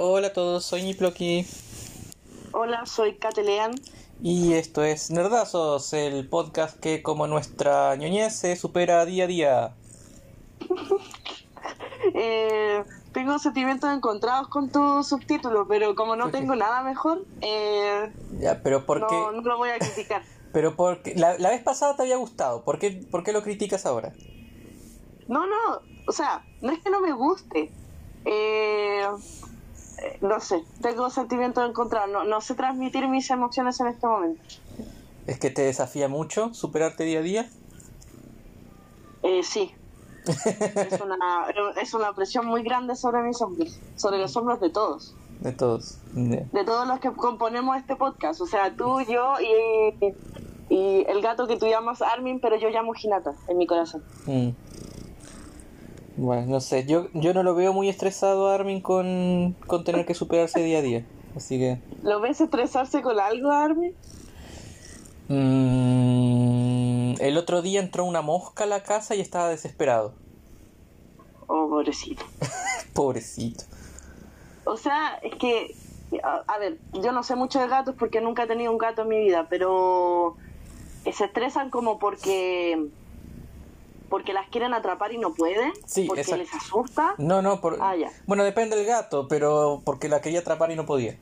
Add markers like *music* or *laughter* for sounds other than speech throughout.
Hola a todos, soy Niploki Hola, soy Catelean. y esto es Nerdazos, el podcast que como nuestra ñoñez se supera día a día. *laughs* Eh, tengo sentimientos encontrados con tu subtítulo, pero como no tengo nada mejor, eh, Ya, pero ¿por no, qué? no lo voy a criticar. *laughs* Pero porque la, la vez pasada te había gustado, ¿por qué, por qué lo criticas ahora? No, no, o sea, no es que no me guste. Eh, eh, no sé, tengo sentimientos encontrados. No, no sé transmitir mis emociones en este momento. ¿Es que te desafía mucho superarte día a día? Eh, sí. es, una, es una presión muy grande sobre mis hombros, sobre los hombros de todos. De todos. De todos los que componemos este podcast. O sea, tú, yo y, y el gato que tú llamas Armin, pero yo llamo Hinata en mi corazón. Mm. Bueno, no sé, yo, yo no lo veo muy estresado a Armin con, con tener que superarse día a día. Así que... ¿Lo ves estresarse con algo, Armin? Mm, el otro día entró una mosca a la casa y estaba desesperado. Oh, pobrecito. *laughs* Pobrecito. O sea, es que, a, a ver, yo no sé mucho de gatos porque nunca he tenido un gato en mi vida, pero se estresan como porque porque las quieren atrapar y no pueden, Sí, porque exacto. les asusta. No, no, por... Ah, ya. bueno, depende del gato, pero porque la quería atrapar y no podía.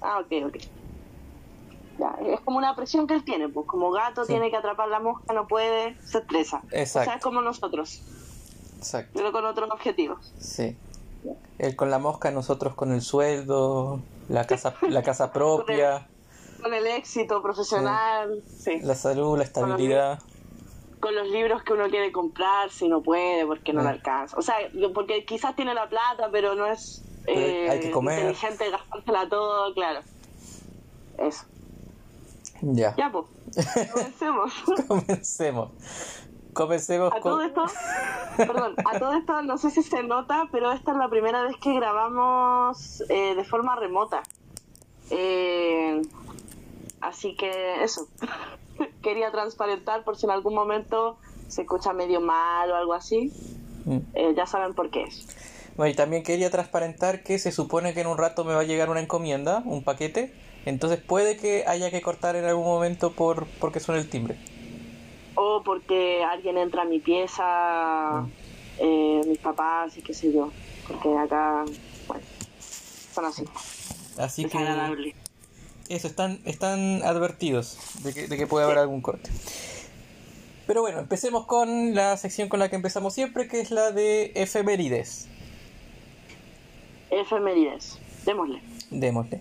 Ah, ok, ok. Ya, es como una presión que él tiene, pues como gato Sí. tiene que atrapar la mosca, no puede, se estresa. O sea, Exacto. es como nosotros, Exacto, pero con otros objetivos. sí. Él con la mosca, nosotros con el sueldo, la casa, la casa *laughs* propia, Con el éxito profesional, sí. la salud, la estabilidad. Con los libros que uno quiere comprar, si no puede, porque no Mm. le alcanza. O sea, porque quizás tiene la plata, pero no es eh, hay que comer. inteligente gastársela todo, claro. Eso. Ya. Ya, pues. Comencemos. *laughs* Comencemos. Comencemos A todo con... esto, perdón, a todo esto no sé si se nota, pero esta es la primera vez que grabamos eh, de forma remota. Eh, así que eso, quería transparentar por si en algún momento se escucha medio mal o algo así, Mm. eh, ya saben por qué es. Bueno, y también quería transparentar que se supone que en un rato me va a llegar una encomienda, un paquete, entonces puede que haya que cortar en algún momento por porque suena el timbre. O porque alguien entra a mi pieza, eh, mis papás y qué sé yo, porque acá, bueno, son así, Así que desagradable. Eso, están, están advertidos de que, de que puede haber algún corte. Pero bueno, empecemos con la sección con la que empezamos siempre, que es la de efemérides. Efemérides, démosle. Démosle.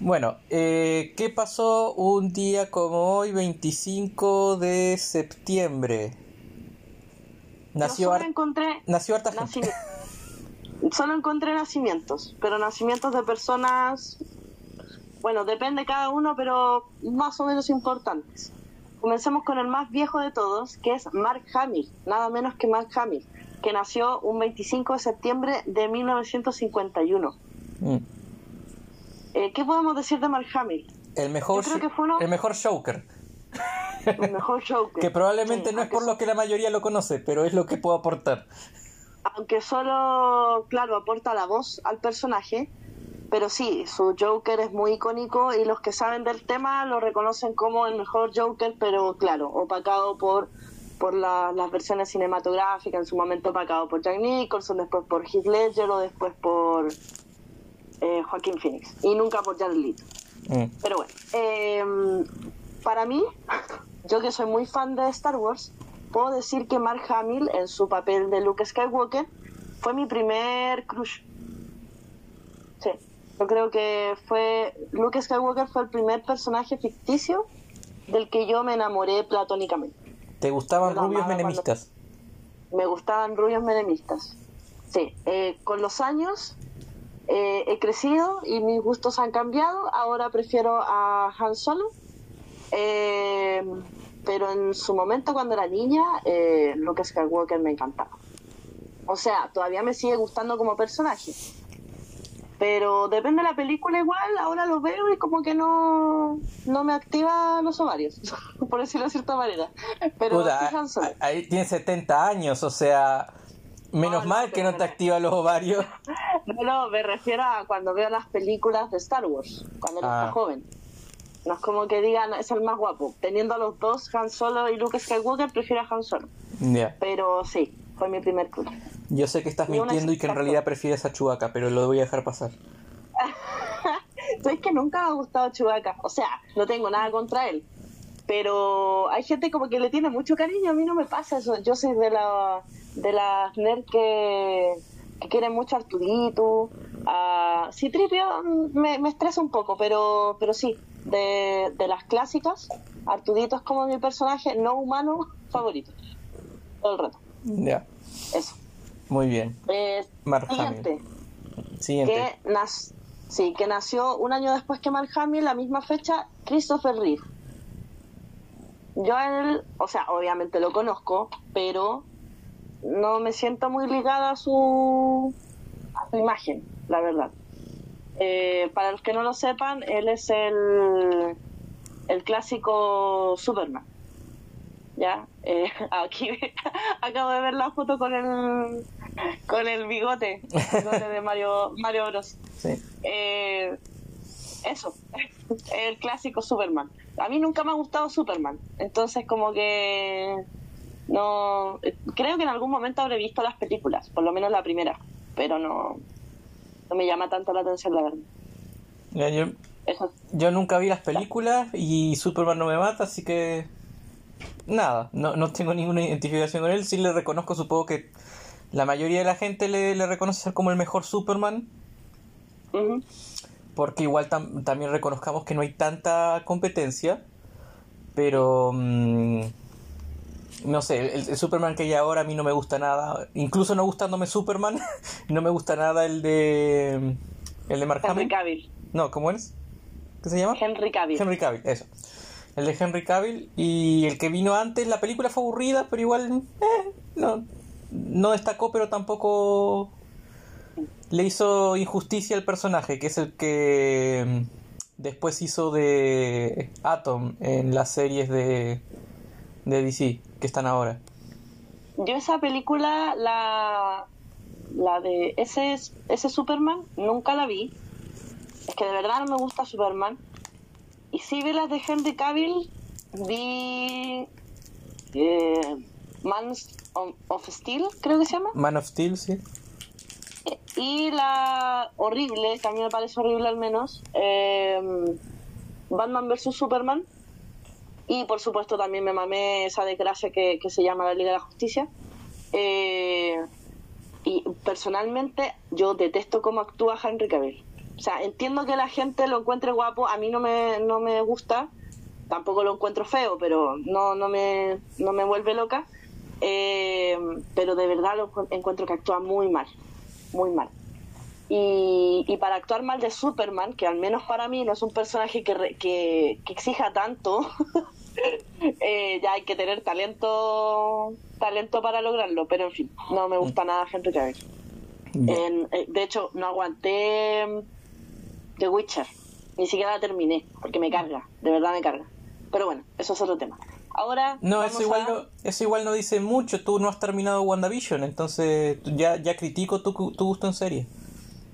Bueno, eh, ¿qué pasó un día como hoy, 25 de septiembre? Nació, Yo solo encontré nació harta gente. *laughs* Solo encontré nacimientos, pero nacimientos de personas, bueno, depende cada uno, pero más o menos importantes. Comencemos con el más viejo de todos, que es Mark Hamill, nada menos que Mark Hamill, que nació un 25 de septiembre de 1951. Mm. Eh, ¿Qué podemos decir de Mark Hamill? El mejor, creo sh- que fue uno- el mejor Joker. El mejor Joker. *laughs* Que probablemente Sí, no es por lo que la mayoría lo conoce, pero es lo que puedo aportar. aunque solo, claro, aporta la voz al personaje, pero sí, su Joker es muy icónico y los que saben del tema lo reconocen como el mejor Joker, pero claro, opacado por por la- las versiones cinematográficas, en su momento opacado por Jack Nicholson, después por Heath Ledger o después por eh, Joaquín Phoenix y nunca por Jared Leto. Mm. Pero bueno, eh, para mí, *laughs* yo que soy muy fan de Star Wars, puedo decir que Mark Hamill en su papel de Luke Skywalker fue mi primer crush. Yo creo que fue Luke Skywalker fue el primer personaje ficticio del que yo me enamoré platónicamente. ¿Te gustaban rubios menemistas? Me gustaban rubios menemistas. Sí, eh, con los años eh, he crecido y mis gustos han cambiado. Ahora prefiero a Han Solo. Eh, pero en su momento, cuando era niña, eh, Luke Skywalker me encantaba. O sea, todavía me sigue gustando como personaje. Pero depende de la película igual, ahora lo veo y como que no, no me activa los ovarios, *laughs* por decirlo de cierta manera. Pero Puta, ahí tiene 70 años, o sea, menos No, no, mal que no te activa los ovarios. *laughs* No, no, me refiero a cuando veo las películas de Star Wars, cuando él Ah. joven. No es como que digan, es el más guapo. Teniendo a los dos, Han Solo y Luke Skywalker, prefiero a Han Solo. Pero sí, fue mi primer crush. Yo sé que estás mintiendo y que en realidad prefieres a Chewbacca, pero lo voy a dejar pasar. *laughs* ¿Sabes que nunca me ha gustado Chewbacca? O sea, no tengo nada contra él. Pero hay gente como que le tiene mucho cariño. A mí no me pasa eso. Yo soy de la de las nerds que, que quieren mucho a Arturito. A Citripio mm, me, me estresa un poco, pero, pero sí. De, de las clásicas, Arturito es como mi personaje no humano *laughs* favorito. Todo el rato. Ya. Eso. Muy bien. Eh, Mark siguiente. Hamill. Siguiente. que, nas- sí, que nació un año después que Mark Hamill, la misma fecha, Christopher Reeve. Yo a él, o sea, obviamente lo conozco, pero no me siento muy ligada a su, a su imagen, la verdad. Eh, para los que no lo sepan, él es el, el clásico Superman. ¿Ya? Eh, *laughs* aquí *laughs* acabo de ver la foto con el, con el bigote, bigote de Mario, Mario Bros. Sí. Eh, eso, el clásico Superman. A mí nunca me ha gustado Superman, entonces como que no creo que en algún momento habré visto las películas, por lo menos la primera, pero no no me llama tanto la atención la verdad. Yo, Eso yo nunca vi las películas y Superman no me mata, así que nada, no, no tengo ninguna identificación con él. Sí le reconozco, supongo que la mayoría de la gente le, le reconoce ser como el mejor Superman, porque igual tam- también reconozcamos que no hay tanta competencia, pero mm, no sé, el, el Superman que hay ahora a mí no me gusta nada, incluso no gustándome Superman, *laughs* no me gusta nada el de el de Mark Henry. Cavill, No, ¿cómo es? ¿Qué se llama? Henry Cavill. Henry Cavill, eso. El de Henry Cavill y el que vino antes, la película fue aburrida, pero igual eh, no, no destacó, pero tampoco le hizo injusticia al personaje, que es el que mm, después hizo de Atom en las series de, de DC que están ahora. Yo esa película, la, la de ese, ese Superman, nunca la vi. Es que de verdad no me gusta Superman. Y sí vi las de Henry Cavill, vi eh, Man of- Steel, creo que se llama. Man of Steel, sí. Y la horrible, que a mí me parece horrible al menos, eh, Batman vs. Superman. Y por supuesto también me mamé esa desgracia que, que se llama la Liga de la Justicia. Eh, y personalmente yo detesto cómo actúa Henry Cavill. O sea, entiendo que la gente lo encuentre guapo, a mí no me, no me gusta, tampoco lo encuentro feo, pero no, no, me, no me vuelve loca. Eh, pero de verdad lo encu- encuentro que actúa muy mal, muy mal. Y, y para actuar mal de Superman, que al menos para mí no es un personaje que, re- que, que exija tanto, *laughs* eh, ya hay que tener talento talento para lograrlo, pero en fin, no me gusta nada Henry Cavill. En- eh, de hecho, no aguanté mm, The Witcher, ni siquiera la terminé, porque me carga, de verdad me carga. Pero bueno, eso es otro tema. Ahora. No, eso igual, a- no, eso igual no dice mucho. Tú no has terminado WandaVision, entonces ya, ya critico tu, tu gusto en serie.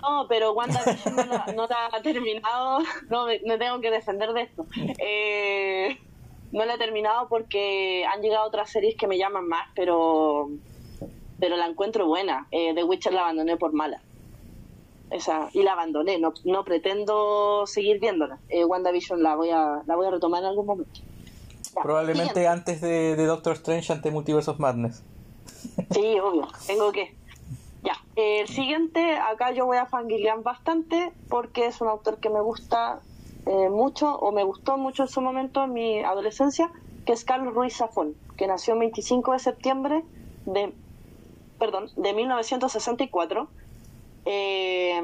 No, pero WandaVision no, la, no la ha terminado. *laughs* No, me, me tengo que defender de esto. Eh, no la he terminado porque han llegado otras series que me llaman más, pero pero la encuentro buena. Eh, The Witcher la abandoné por mala. Esa, y la abandoné, no, no pretendo seguir viéndola. Eh, WandaVision la voy a la voy a retomar en algún momento. Probablemente siguiente. antes de, de Doctor Strange ante Multiverse of Madness. *laughs* Sí, obvio, tengo que. Ya, eh, el siguiente, acá yo voy a fangirlear bastante porque es un autor que me gusta eh, mucho o me gustó mucho en su momento en mi adolescencia, que es Carlos Ruiz Zafón, que nació el 25 de septiembre de, perdón, de 1964 eh,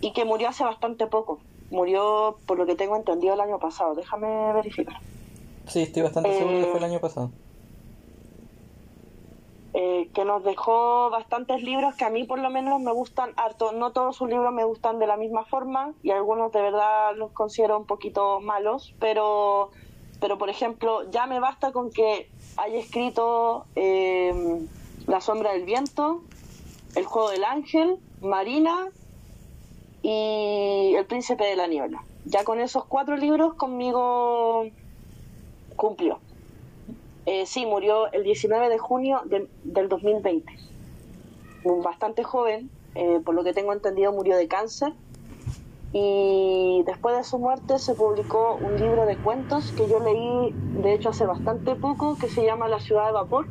y que murió hace bastante poco. Murió, por lo que tengo entendido, el año pasado. Déjame verificar. Sí, estoy bastante seguro que Eh, fue el año pasado. eh, que nos dejó bastantes libros que a mí por lo menos me gustan harto. No todos sus libros me gustan de la misma forma y algunos de verdad los considero un poquito malos, pero, pero por ejemplo, ya me basta con que haya escrito eh, La sombra del viento, El juego del ángel, Marina y El Príncipe de la Niebla. Ya con esos cuatro libros conmigo cumplió. Eh, sí, murió el 19 de junio de- del 2020. Bastante joven, eh, por lo que tengo entendido murió de cáncer. Y después de su muerte se publicó un libro de cuentos que yo leí, de hecho, hace bastante poco, que se llama La ciudad de vapor,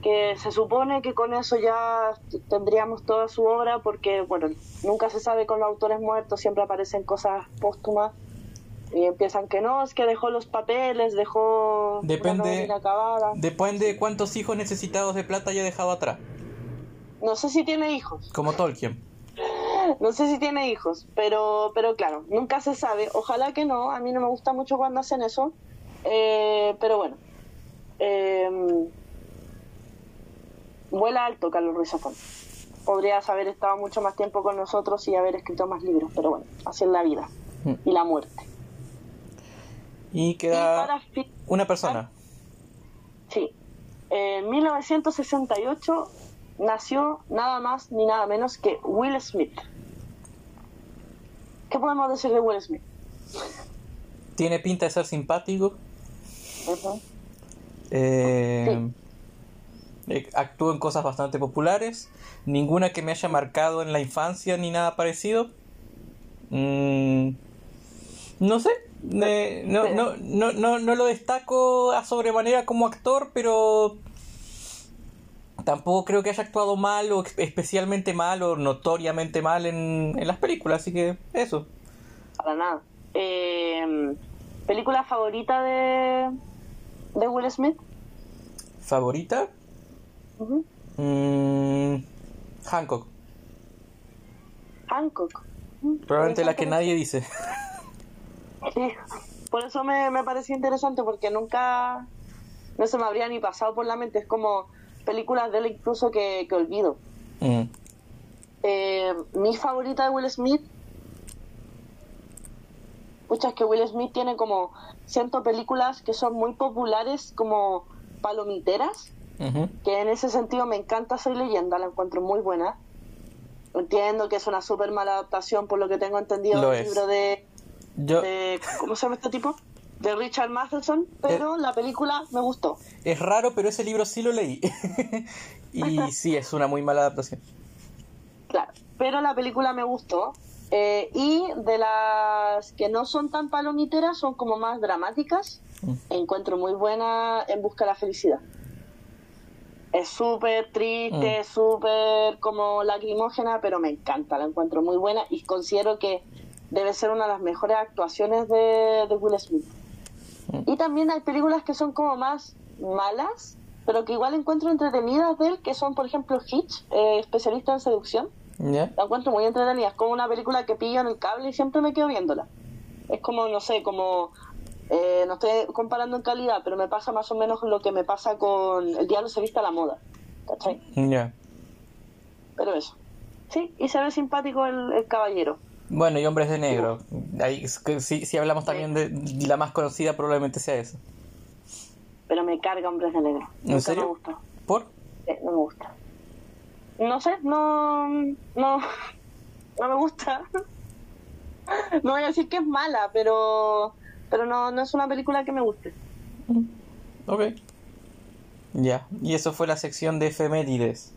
que se supone que con eso ya tendríamos toda su obra, porque, bueno, nunca se sabe con los autores muertos, siempre aparecen cosas póstumas y empiezan que no, es que dejó los papeles, dejó Depende- una inacabada. Depende de cuántos hijos necesitados de plata haya dejado atrás. No sé si tiene hijos, Como Tolkien. no sé si tiene hijos, pero, pero claro, nunca se sabe. Ojalá que no, a mí no me gusta mucho cuando hacen eso, eh, pero bueno. Eh, vuela alto Carlos Ruiz Zafón. Podrías haber estado mucho más tiempo con nosotros y haber escrito más libros, pero bueno, así es la vida Mm. y la muerte. Y Y queda para una persona. Sí. En 1968 nació nada más ni nada menos que Will Smith. ¿Qué podemos decir de Will Smith? Tiene pinta de ser simpático. Eh, eh, actúa en cosas bastante populares. Ninguna que me haya marcado en la infancia ni nada parecido. Mm, no sé. Eh, no, no, no, no, no lo destaco a sobremanera como actor, pero tampoco creo que haya actuado mal o especialmente mal o notoriamente mal en, en las películas. Así que eso. Para nada. Eh, ¿Película favorita de, de Will Smith? ¿Favorita? Mm, Hancock. Hancock. Probablemente la que nadie dice. *laughs* Sí, por eso me, me pareció interesante porque nunca no se me habría ni pasado por la mente. Es como películas de él incluso que, que olvido. Mm. Eh, mi favorita de Will Smith. Pucha, es que Will Smith tiene como ciento películas que son muy populares, como palomiteras, que en ese sentido me encanta Soy Leyenda, la encuentro muy buena. Entiendo que es una súper mala adaptación, por lo que tengo entendido, del libro de, Yo, de- ¿Cómo se llama este tipo? De Richard Matheson, pero la película me gustó. es raro, pero ese libro sí lo leí. *laughs* y sí, es una muy mala adaptación. Claro, pero la película me gustó. Eh, y de las que no son tan palomiteras, son como más dramáticas. Mm. Encuentro muy buena En Busca de la Felicidad. Es súper triste, Mm. súper como lacrimógena, pero me encanta, la encuentro muy buena y considero que debe ser una de las mejores actuaciones de, de Will Smith. Mm. Y también hay películas que son como más malas, pero que igual encuentro entretenidas de él, que son, por ejemplo, Hitch, eh, especialista en seducción. La encuentro muy entretenida. Es como una película que pillo en el cable y siempre me quedo viéndola. Es como, no sé, como. eh, no estoy comparando en calidad, pero me pasa más o menos lo que me pasa con El Diablo se viste a la moda. ¿Cachai? Ya. Pero eso. Sí, y se ve simpático el, el caballero. Bueno, y Hombres de Negro. Ahí, si, si hablamos también de de la más conocida, probablemente sea esa. Pero me carga Hombres de Negro. ¿En Nunca serio? me gusta. ¿Por? Eh, no me gusta. No sé, no. No, no me gusta. *laughs* No voy a decir que es mala, pero. Pero no, no es una película que me guste. Ok. Ya. Y eso fue la sección de efemérides.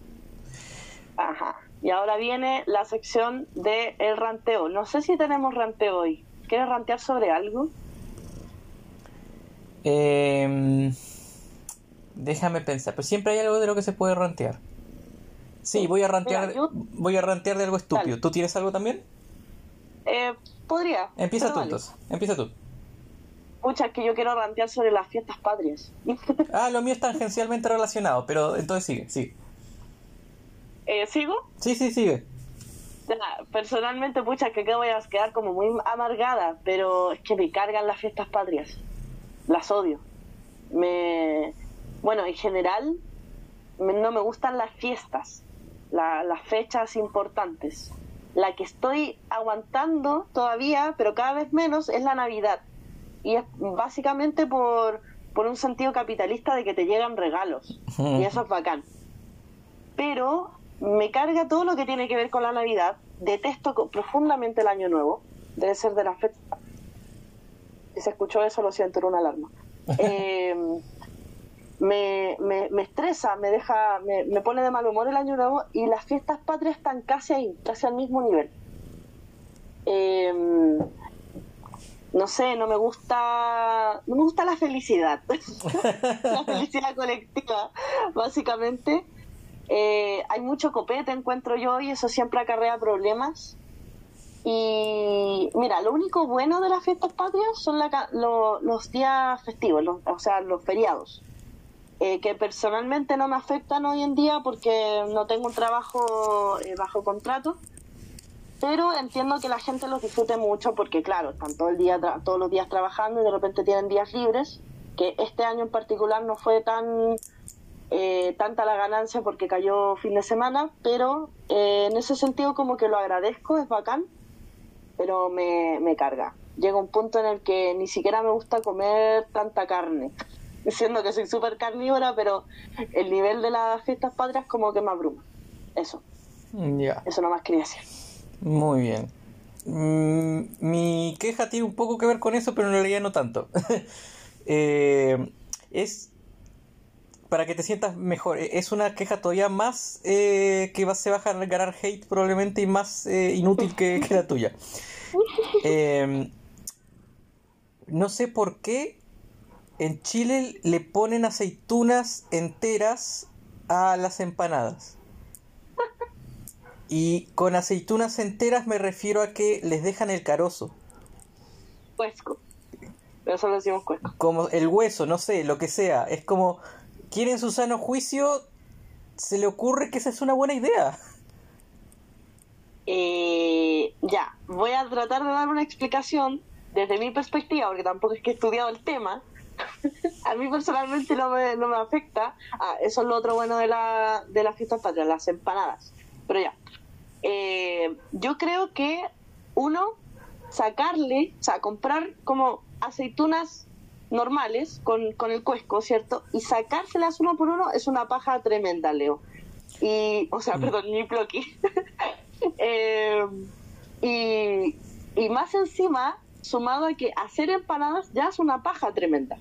Ajá. Y ahora viene la sección de el ranteo. No sé si tenemos ranteo hoy. ¿Quieres rantear sobre algo? Eh, déjame pensar. Pero siempre hay algo de lo que se puede rantear. Sí, voy a rantear, Mira, yo- voy a rantear de algo estúpido. Dale. ¿Tú tienes algo también? Eh, podría. Empieza tú entonces. Empieza tú. Pucha, es que yo quiero rantear sobre las fiestas patrias. Ah, lo mío es tangencialmente relacionado, pero entonces sigue, sigue. Eh, ¿Sigo? Sí, sí, sigue. Ya, personalmente, pucha, que acá voy a quedar como muy amargada, pero es que me cargan las fiestas patrias. Las odio. Me... Bueno, en general, me- no me gustan las fiestas, la- las fechas importantes. La que estoy aguantando todavía, pero cada vez menos, es la Navidad. Y es básicamente por, por un sentido capitalista de que te llegan regalos. Y eso es bacán pero me carga todo lo que tiene que ver con la Navidad detesto profundamente el año nuevo. Debe ser de las fechas. Si se escuchó eso, lo siento, era una alarma. *laughs* Eh, me, me, me estresa, me deja, me, me pone de mal humor el año nuevo y las fiestas patrias están casi ahí, casi al mismo nivel. Eh, no sé, no me gusta, no me gusta la felicidad, *laughs* la felicidad colectiva, básicamente. Eh, hay mucho copete, encuentro yo, y eso siempre acarrea problemas. Y mira, lo único bueno de las fiestas patrias son la lo- los días festivos, los- o sea, los feriados, eh, que personalmente no me afectan hoy en día porque no tengo un trabajo eh, bajo contrato, pero entiendo que la gente los disfrute mucho porque, claro, están todo el día tra- todos los días trabajando y de repente tienen días libres, que este año en particular no fue tan eh, tanta la ganancia porque cayó fin de semana, pero eh, en ese sentido como que lo agradezco, es bacán, pero me, me carga. Llega un punto en el que ni siquiera me gusta comer tanta carne, *laughs* siendo que soy súper carnívora, pero el nivel de las fiestas patrias como que me abruma. Eso, Ya, eso nomás quería decir. muy bien. Mm, mi queja tiene un poco que ver con eso, pero en realidad no tanto. *laughs* Eh, es para que te sientas mejor. eh, Es una queja todavía más eh, que va, se va a ganar hate probablemente y más eh, inútil que, que la tuya. *laughs* Eh, no sé por qué en Chile le ponen aceitunas enteras a las empanadas. Y con aceitunas enteras me refiero a que les dejan el carozo. Cuesco. Pero solo decimos cuesco. Como el hueso, no sé, lo que sea. Es como, quieren su sano juicio, se le ocurre que esa es una buena idea. Eh, ya, voy a tratar de dar una explicación desde mi perspectiva, porque tampoco es que he estudiado el tema. *laughs* a mí personalmente no me, no me afecta. Ah, eso es lo otro bueno de la, de las fiestas patrias, las empanadas. Pero ya, Eh, yo creo que uno, sacarle, o sea, comprar como aceitunas normales con, con el cuesco, ¿cierto? Y sacárselas uno por uno es una paja tremenda, Leo. Y, o sea, perdón, ni ploqui. *laughs* Eh, y, y más encima, sumado a que hacer empanadas ya es una paja tremenda.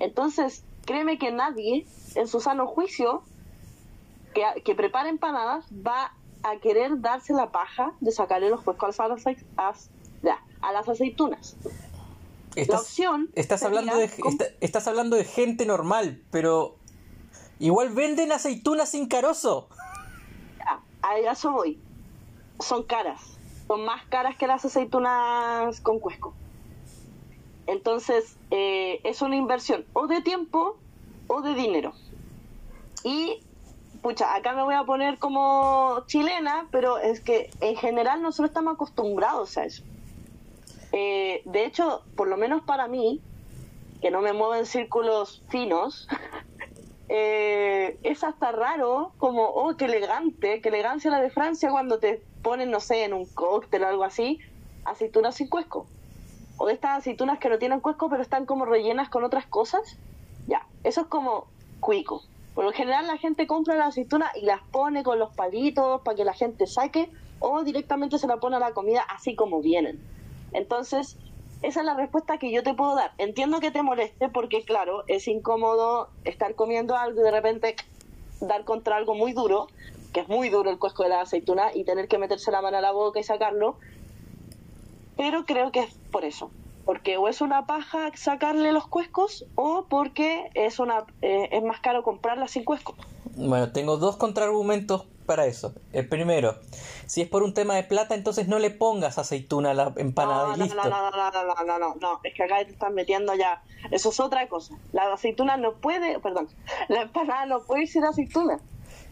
Entonces, créeme que nadie, en su sano juicio, que, que prepara empanadas, va a querer darse la paja de sacarle los cuescos a las, a las aceitunas. Estás, opción estás hablando de, estás hablando de gente normal, pero igual venden aceitunas sin carozo. Ya, a eso voy. Son caras. Son más caras que las aceitunas con cuesco. Entonces, eh, es una inversión o de tiempo o de dinero. Y, pucha, acá me voy a poner como chilena, pero es que en general nosotros estamos acostumbrados a eso. Eh, de hecho, por lo menos para mí, que no me muevo en círculos finos, *laughs* eh, es hasta raro, como, oh, qué elegante, qué elegancia la de Francia cuando te ponen, no sé, en un cóctel o algo así, aceitunas sin cuesco. O de estas aceitunas que no tienen cuesco, pero están como rellenas con otras cosas. Ya, eso es como cuico. Por lo general la gente compra la aceituna y las pone con los palitos para que la gente saque, o directamente se la pone a la comida así como vienen. Entonces, esa es la respuesta que yo te puedo dar. Entiendo que te moleste porque, claro, es incómodo estar comiendo algo y de repente dar contra algo muy duro, que es muy duro el cuesco de la aceituna, y tener que meterse la mano a la boca y sacarlo. Pero creo que es por eso. Porque o es una paja sacarle los cuescos o porque es, una, eh, es más caro comprarla sin cuesco. Bueno, tengo dos contraargumentos para eso. El primero, si es por un tema de plata, entonces no le pongas aceituna a la empanada no, no. No, no, no, no, no, no, no, no, es que acá te están metiendo ya. Eso es otra cosa. La aceituna no puede, perdón, la empanada no puede ser aceituna.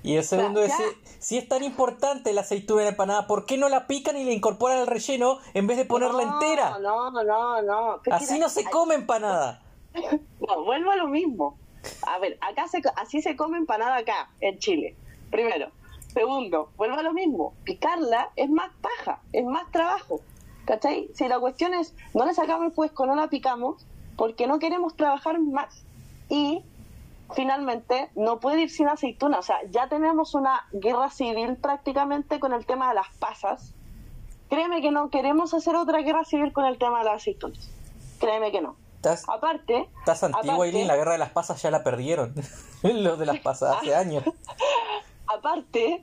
Y el segundo es, si es tan importante la aceituna en empanada, ¿por qué no la pican y le incorporan al relleno en vez de ponerla entera? No, no, no. Así no se come empanada. *laughs* No, vuelvo a lo mismo. A ver, acá se, así se come empanada acá, en Chile. Primero, Segundo, vuelvo a lo mismo. Picarla es más paja, es más trabajo. ¿Cachai? Si la cuestión es, no le sacamos el cuesco, no la picamos, porque no queremos trabajar más. Y finalmente no puede ir sin aceituna. O sea, ya tenemos una guerra civil prácticamente con el tema de las pasas, créeme que no queremos hacer otra guerra civil con el tema de las aceitunas. Créeme que no. Estás, Aparte, estás antigua, aparte- Eileen, la guerra de las pasas ya la perdieron. *laughs* Los de las pasas hace *laughs* años. Aparte,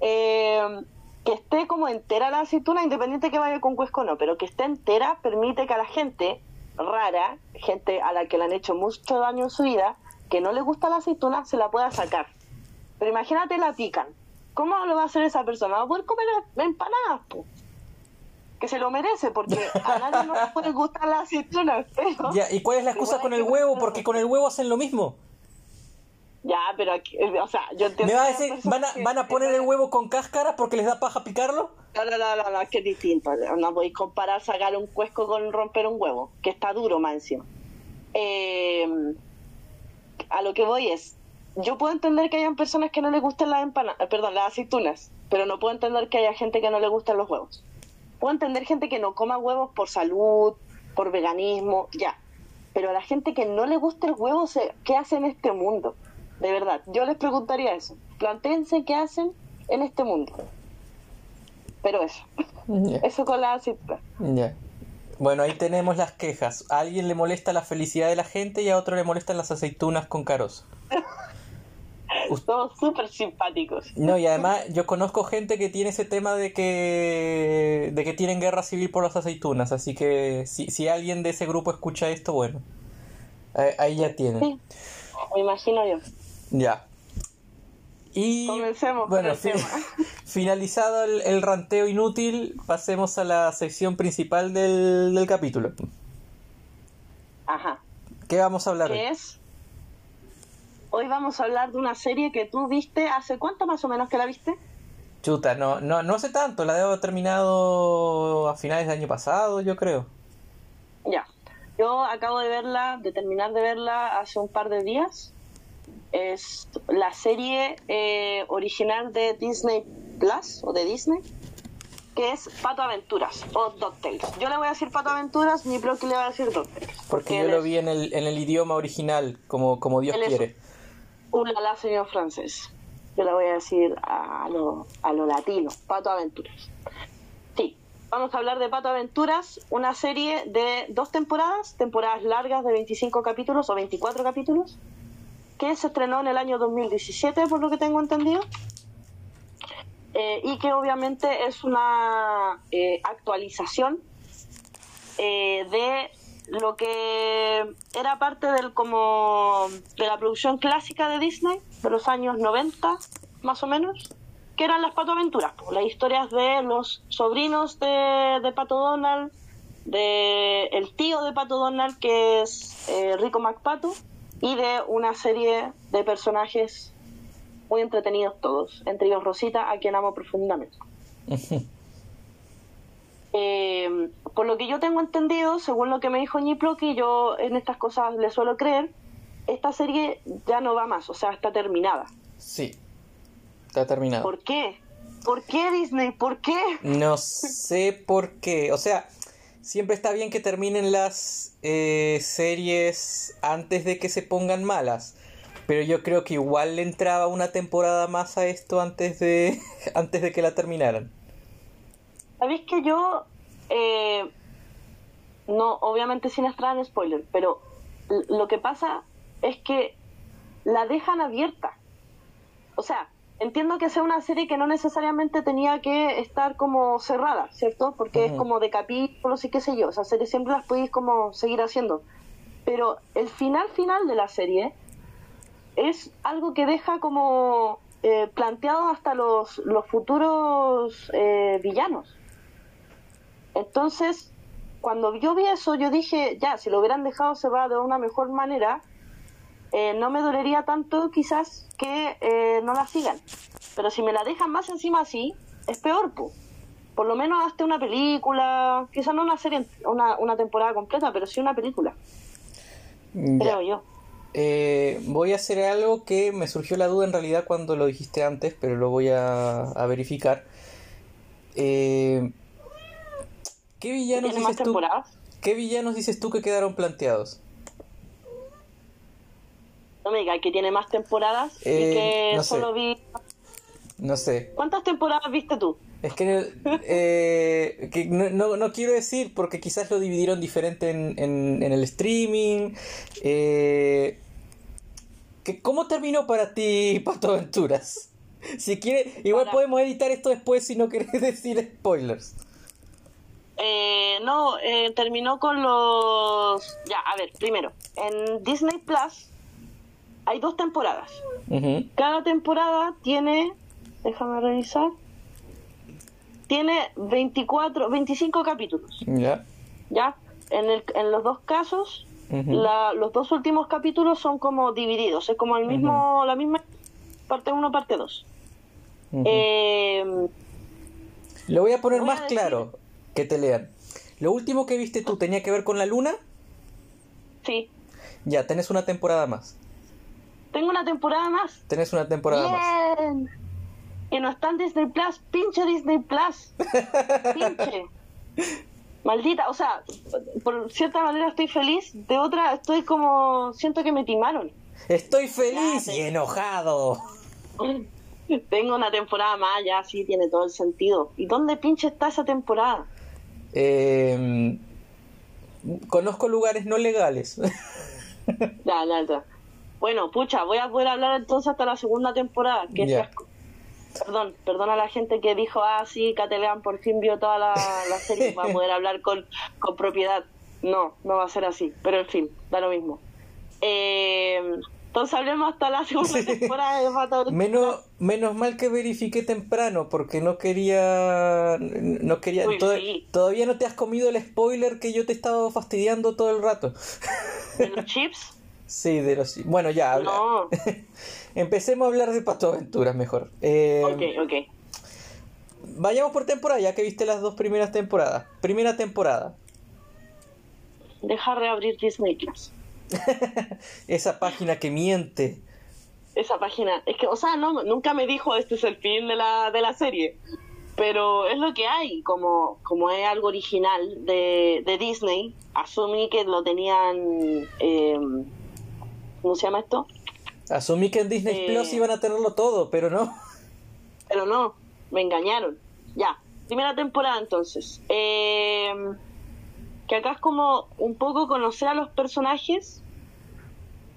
eh, que esté como entera la aceituna, independiente que vaya con cuesco o no, pero que esté entera permite que a la gente rara, gente a la que le han hecho mucho daño en su vida, que no le gusta la aceituna, se la pueda sacar. Pero imagínate la pican. ¿Cómo lo va a hacer esa persona? Va a poder comer empanadas, po. Que se lo merece, porque a nadie *laughs* no le puede gustar la aceituna. Pero... Ya, ¿y cuál es la excusa con el huevo? Porque con el huevo hacen lo mismo. Ya, pero aquí, eh, o sea, yo entiendo. ¿Me vas a decir, van a, van a poner el huevo con cáscara porque les da paja picarlo? No, no, no, no, no, es que es distinto. No podéis comparar sacar un cuesco con romper un huevo, que está duro más encima. Eh, a lo que voy es, yo puedo entender que hayan personas que no les gusten las empanadas, perdón, las aceitunas, pero no puedo entender que haya gente que no le gusten los huevos. Puedo entender gente que no coma huevos por salud, por veganismo, ya. Pero a la gente que no le gusta el huevo, ¿qué hace en este mundo? De verdad, yo les preguntaría eso. Plantéense qué hacen en este mundo. Pero eso. Eso con la. Ya. Bueno, ahí tenemos las quejas. A alguien le molesta la felicidad de la gente y a otro le molestan las aceitunas con carozo. *laughs* Somos súper simpáticos. No, y además yo conozco gente que tiene ese tema de que de que tienen guerra civil por las aceitunas, así que si, si alguien de ese grupo escucha esto, bueno, ahí, ahí ya tienen. Sí, me imagino yo. Ya. Y Comencemos bueno, con el tema. *laughs* finalizado el, el ranteo inútil, pasemos a la sección principal del, del capítulo. Ajá. ¿Qué vamos a hablar hoy? ¿Qué es? Hoy vamos a hablar de una serie que tú viste hace cuánto más o menos que la viste. Chuta, no, no, no sé tanto, la debo haber terminado a finales del año pasado, yo creo. Ya. Yo acabo de verla, de terminar de verla hace un par de días. Es la serie eh, original de Disney Plus o de Disney, que es Pato Aventuras o DuckTales. Yo le voy a decir Pato Aventuras, mi que le va a decir DuckTales. Porque yo lo es vi en el, en el idioma original, como, como Dios quiere. Un la señor francés. Yo le voy a decir a lo, a lo latino, Pato Aventuras. Sí, vamos a hablar de Pato Aventuras, una serie de dos temporadas, temporadas largas de 25 capítulos o 24 capítulos, que se estrenó en el año 2017, por lo que tengo entendido. Eh, y que obviamente es una eh, actualización eh, de lo que era parte del como de la producción clásica de Disney de los años 90 más o menos que eran las Pato Aventuras las historias de los sobrinos de, Pato Donald de el tío de Pato Donald que es Rico McPato y de una serie de personajes muy entretenidos todos entre ellos Rosita a quien amo profundamente *laughs* eh, por lo que yo tengo entendido, según lo que me dijo Ñiplo, que yo en estas cosas le suelo creer, esta serie ya no va más, o sea, está terminada. Sí, está terminado. ¿Por qué? ¿Por qué Disney? ¿Por qué? No sé por qué. O sea, siempre está bien que terminen las eh, series antes de que se pongan malas. Pero yo creo que igual le entraba una temporada más a esto antes de, *laughs* antes de que la terminaran. Sabéis que yo, eh, no, obviamente sin entrar en spoiler, pero lo que pasa es que la dejan abierta. O sea, entiendo que sea una serie que no necesariamente tenía que estar como cerrada, ¿cierto? Porque es como de capítulos y qué sé yo. O sea, series siempre las podéis como seguir haciendo. Pero el final final de la serie es algo que deja como eh, planteado hasta los, los futuros eh, villanos. Entonces, cuando yo vi eso, yo dije, ya, si lo hubieran dejado cerrado de una mejor manera, eh, no me dolería tanto quizás que eh, no la sigan. Pero si me la dejan más encima así, es peor, po. Por lo menos hazte una película, quizás no una serie, una, una temporada completa, pero sí una película, Ya. creo yo. Eh, voy a hacer algo que me surgió la duda en realidad cuando lo dijiste antes, pero lo voy a, a verificar. Eh, ¿Qué villanos ¿Tiene más dices tú? ¿Qué villanos dices tú que quedaron planteados? No me digas que tiene más temporadas Eh, y que no sé. solo vi... No sé. ¿Cuántas temporadas viste tú? Es que eh, que no, no, quiero decir porque quizás lo dividieron diferente en, en, el streaming. Eh, que, ¿Cómo terminó para ti Pato Aventuras? Si quieres, igual podemos editar esto después si no querés *laughs* decir spoilers. Eh, no, eh, terminó con los... Ya, a ver, primero, en Disney Plus hay dos temporadas. Cada temporada tiene, déjame revisar, tiene 24, 25 capítulos. Ya. Ya, en, el, en los dos casos, los dos últimos capítulos son como divididos, es como el mismo, la misma parte 1, parte 2. Eh, Lo voy a poner más claro que te lean. ¿Lo último que viste tú tenía que ver con la luna? Sí. Ya, tenés una temporada más. Tengo una temporada más. Tenés una temporada Bien. más. Que no está en Disney Plus. Pinche Disney Plus. Pinche. *laughs* Maldita, o sea, por cierta manera estoy feliz, de otra estoy como, siento que me timaron. Estoy feliz y enojado. *laughs* Tengo una temporada más, ya sí tiene todo el sentido. ¿Y dónde pinche está esa temporada? Eh, conozco lugares no legales. ya, ya, ya. Bueno, pucha, voy a poder hablar entonces hasta la segunda temporada. Que Perdón, perdón a la gente que dijo, ah, sí, Catelean por fin vio toda la, serie, va a poder *laughs* hablar con, con propiedad. No, no va a ser así, pero en fin, da lo mismo. Eh, entonces hablemos hasta la segunda *laughs* temporada de Fatal. Menos, menos mal que verifiqué temprano, porque no quería. No quería. Todavía no te has comido el spoiler que yo te estaba fastidiando todo el rato. ¿De los *laughs* chips? Sí, de los. Bueno, ya. No. *laughs* Empecemos a hablar de Pato Aventuras mejor. Eh, ok, ok. Vayamos por temporada, ya que viste las dos primeras temporadas. Primera temporada. Deja reabrir Disney Plus. *laughs* Esa página que miente. Esa página, es que, o sea, no, nunca me dijo este es el fin de la, de la serie. Pero es lo que hay, como, como es algo original de, de Disney, asumí que lo tenían, eh, ¿cómo se llama esto? Asumí que en Disney Plus eh, iban a tenerlo todo, pero no. Pero no, me engañaron. Ya, primera temporada entonces. Eh, que acá es como un poco conocer a los personajes.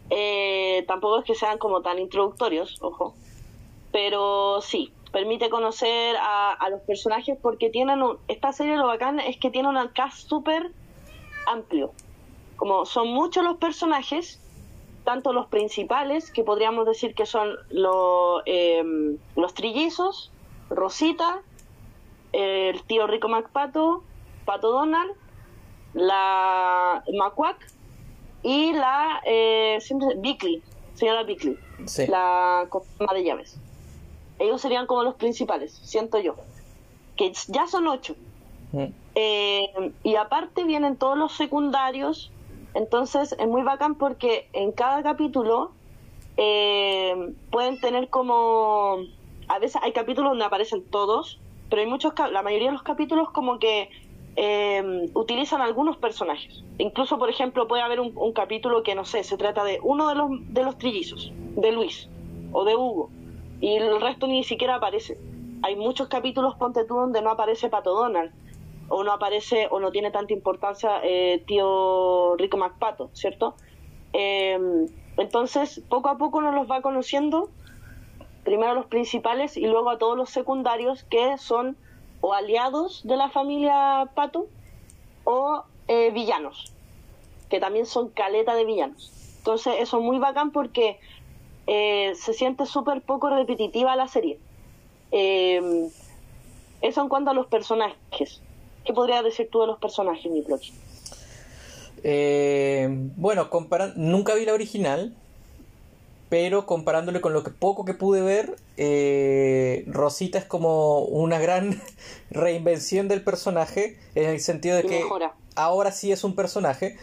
Eh, tampoco es que sean como tan introductorios, ojo. Pero sí, permite conocer a, los personajes porque tienen un, esta serie lo bacán es que tiene un cast súper amplio. Como son muchos los personajes, tanto los principales, que podríamos decir que son em, los trillizos, Rosita, el tío Rico MacPato, Pato Donald, la Macuac y la eh, Bickley, señora Bickley, la coma de llaves. Ellos serían como los principales, siento yo. Que ya son ocho. Mm. Eh, y aparte vienen todos los secundarios. Entonces es muy bacán porque en cada capítulo eh, pueden tener como. A veces hay capítulos donde aparecen todos, pero hay muchos. La mayoría de los capítulos, como que eh, utilizan algunos personajes. Incluso, por ejemplo, puede haber un, capítulo que, no sé, se trata de uno de los, de los trillizos, de Luis o de Hugo, y el resto ni siquiera aparece. Hay muchos capítulos, ponte tú, donde no aparece Pato Donald, o no aparece o no tiene tanta importancia eh, tío Rico MacPato, ¿cierto? Eh, entonces, poco a poco nos los va conociendo, primero los principales y luego a todos los secundarios que son o aliados de la familia Pato o eh, villanos, que también son caleta de villanos. Entonces eso es muy bacán porque eh, se siente súper poco repetitiva la serie. Eh, eso en cuanto a los personajes. ¿Qué podrías decir tú de los personajes, mi próximo? bueno, nunca vi la original, pero comparándole con lo que poco que pude ver, eh, Rosita es como una gran *laughs* reinvención del personaje, en el sentido de que ahora sí es un personaje,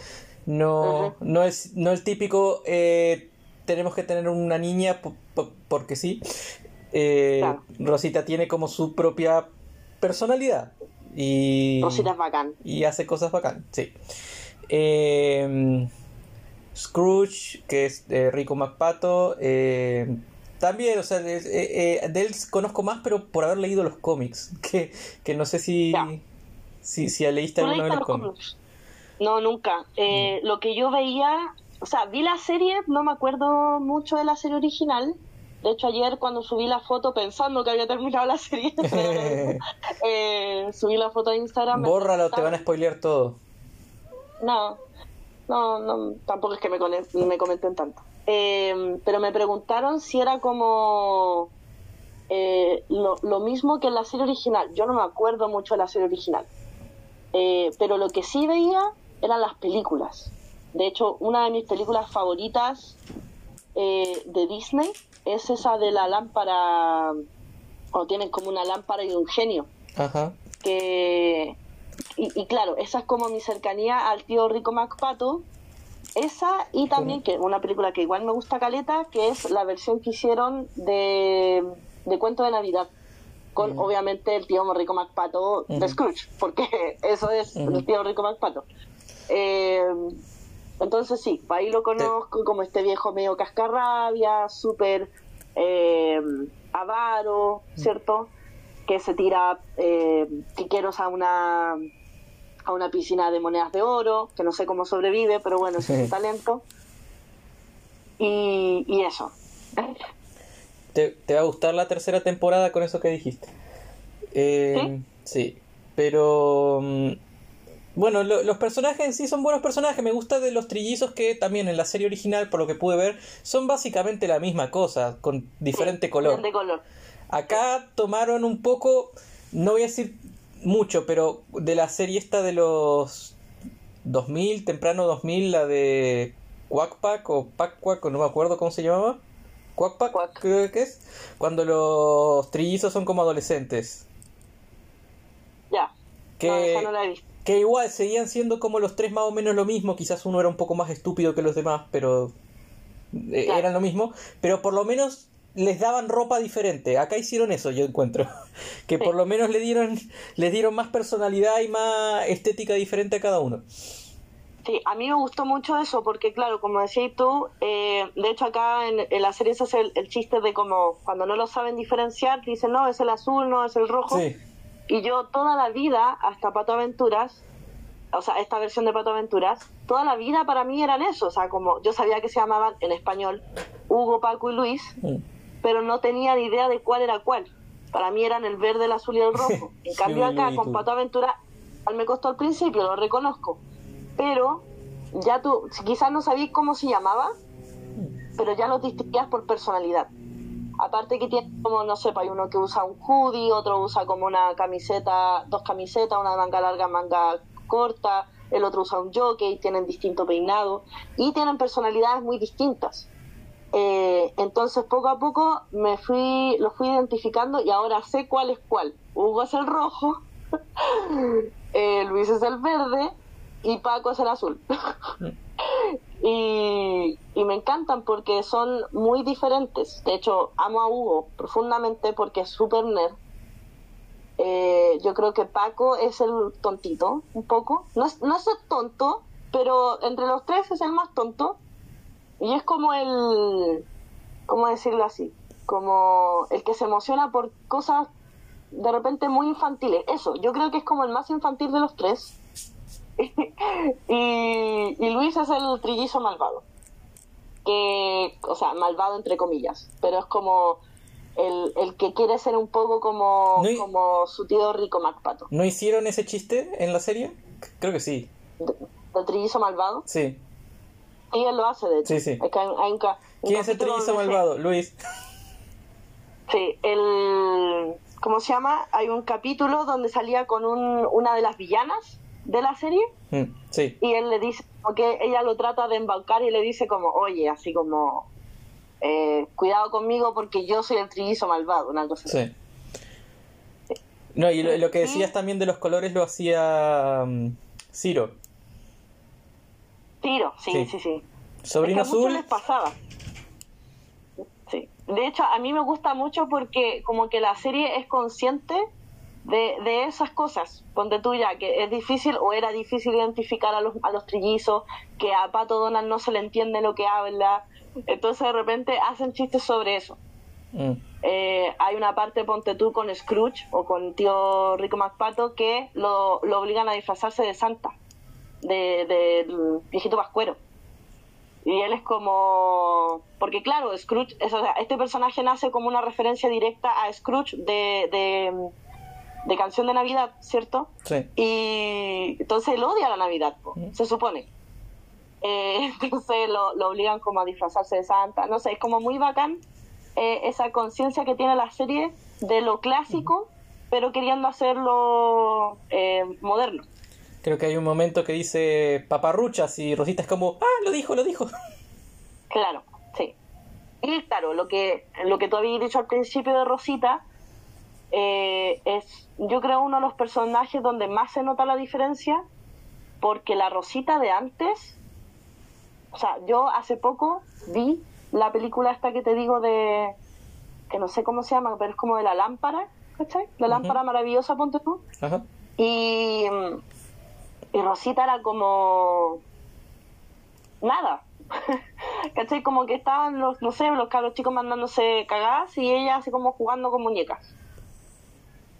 no, no, es, no el típico eh, tenemos que tener una niña porque sí. Eh, Rosita tiene como su propia personalidad. Y, Rosita es bacán. Y hace cosas bacán, sí. Eh, Scrooge, que es eh, Rico MacPato. Eh, también, o sea, eh, de él conozco más, pero por haber leído los cómics, *laughs* que, que no sé si, Si, si leíste ¿Tú alguno de los los cómics. cómics? No, nunca. Eh, Lo que yo veía, o sea, vi la serie, no me acuerdo mucho de la serie original. De hecho, ayer cuando subí la foto pensando que había terminado la serie, *laughs* *laughs* eh, subí la foto a Instagram. Bórralo, te van a spoilear todo. No, no, no, tampoco es que me, comenten tanto. Eh, pero me preguntaron si era como eh, lo, lo mismo que en la serie original. Yo no me acuerdo mucho de la serie original. Eh, pero lo que sí veía eran las películas. De hecho, una de mis películas favoritas de Disney es esa de la lámpara, cuando tienen como una lámpara y un genio Ajá. que y, y claro, esa es como mi cercanía al tío Rico MacPato. Esa y también que una película que igual me gusta caleta, que es la versión que hicieron de, de Cuento de Navidad. Con obviamente el tío Rico MacPato de Scrooge, porque *laughs* eso es el tío Rico MacPato. Eh, entonces sí, ahí lo conozco como este viejo medio cascarrabia, súper eh, avaro, ¿cierto? Que se tira eh, piqueros a una a una piscina de monedas de oro, que no sé cómo sobrevive, pero bueno, es su talento. Y, y eso. Te, te va a gustar la tercera temporada con eso que dijiste. Eh, ¿Sí? pero... Bueno, lo- los personajes en sí son buenos personajes. Me gusta de los trillizos que también en la serie original, por lo que pude ver, son básicamente la misma cosa, con diferente color. De color. Acá tomaron un poco, no voy a decir mucho, pero de la serie esta de los 2000, temprano 2000, la de Quackpack o Packquack, o no me acuerdo cómo se llamaba. Quackpack, Quack. creo que es. Cuando los trillizos son como adolescentes. Ya. Que, No, esa no la he visto. Que igual seguían siendo como los tres más o menos lo mismo. Quizás uno era un poco más estúpido que los demás, pero eh, Claro. eran lo mismo. Pero por lo menos les daban ropa diferente. Acá hicieron eso, yo encuentro. *laughs* Que por lo menos le dieron, les dieron más personalidad y más estética diferente a cada uno. Sí, a mí me gustó mucho eso porque, claro, como decías tú, eh, de hecho acá en, en la serie se hace el, el chiste de como cuando no lo saben diferenciar, dicen, no, es el azul, no, es el rojo. Sí. Y yo toda la vida, hasta Pato Aventuras, o sea, esta versión de Pato Aventuras, toda la vida para mí eran eso. O sea, como yo sabía que se llamaban en español Hugo, Paco y Luis, Mm. pero no tenía ni idea de cuál era cuál. Para mí eran el verde, el azul y el rojo. *laughs* En cambio acá con Pato Aventura, al me costó al principio, lo reconozco. Pero ya tú, quizás no sabías cómo se llamaba, pero ya los distinguías por personalidad. Aparte que tiene como, no sé, pues hay uno que usa un hoodie, otro usa como una camiseta, dos camisetas, una manga larga, manga corta, el otro usa un jockey, tienen distinto peinado y tienen personalidades muy distintas. Eh, entonces poco a poco me fui, lo fui identificando y ahora sé cuál es cuál. Hugo es el rojo, *laughs* eh, Luis es el verde y Paco es el azul. *laughs* y, me encantan porque son muy diferentes. De hecho, amo a Hugo profundamente porque es súper nerd. Eh, yo creo que Paco es el tontito, un poco. No es, no es el tonto, pero entre los tres es el más tonto. Y es como el, ¿cómo decirlo así? Como el que se emociona por cosas de repente muy infantiles. Eso, yo creo que es como el más infantil de los tres. *laughs* y, y Luis es el trillizo malvado. Que, o sea, malvado entre comillas, pero es como el, el que quiere ser un poco como, No como su tío rico MacPato. ¿No hicieron ese chiste en la serie? Creo que sí. De- Del trillizo malvado. Sí. Y él lo hace, de hecho. Sí, sí. Es que hay, hay un, ¿Quién es el trillizo se- malvado? Luis. Sí, el. ¿Cómo se llama? Hay un capítulo donde salía con un, una de las villanas de la serie Mm, sí. y él le dice, porque ella lo trata de embaucar y le dice como, oye, así como, eh, cuidado conmigo porque yo soy el trillizo malvado, una cosa así. Sí. No, y lo, lo que decías también de los colores lo hacía mm, Ciro. Tiro, sí, Sí. sí, sí. Sobrino Es que azul. les pasaba. Sí. De hecho, a mí me gusta mucho porque como que la serie es consciente de, de esas cosas. Ponte tú ya, que es difícil o era difícil identificar a los, a los trillizos, que a Pato Donald no se le entiende lo que habla. Entonces de repente hacen chistes sobre eso. Mm. Eh, hay una parte, ponte tú, con Scrooge o con tío Rico MacPato que lo, lo obligan a disfrazarse de Santa, de, del viejito pascuero. Y él es como... Porque claro, Scrooge, es- o sea, este personaje nace como una referencia directa a Scrooge de, de, de canción de Navidad, ¿cierto? Sí. Y entonces él odia la Navidad, po, se supone. Eh, *laughs* entonces lo, lo obligan como a disfrazarse de Santa. No sé, es como muy bacán eh, esa conciencia que tiene la serie de lo clásico, pero queriendo hacerlo eh, moderno. Creo que hay un momento que dice paparruchas y Rosita es como, ah, lo dijo, lo dijo. Claro, sí. Y claro, lo que, lo que tú habías dicho al principio de Rosita eh, es, yo creo, uno de los personajes donde más se nota la diferencia, porque la Rosita de antes, o sea, yo hace poco vi la película esta que te digo de, que no sé cómo se llama, pero es como de la lámpara, ¿cachai? La lámpara maravillosa, ponte tú. Y, y Rosita era como nada. *laughs* ¿Cachai? Como que estaban los, no sé, los cabros chicos mandándose cagadas y ella así como jugando con muñecas.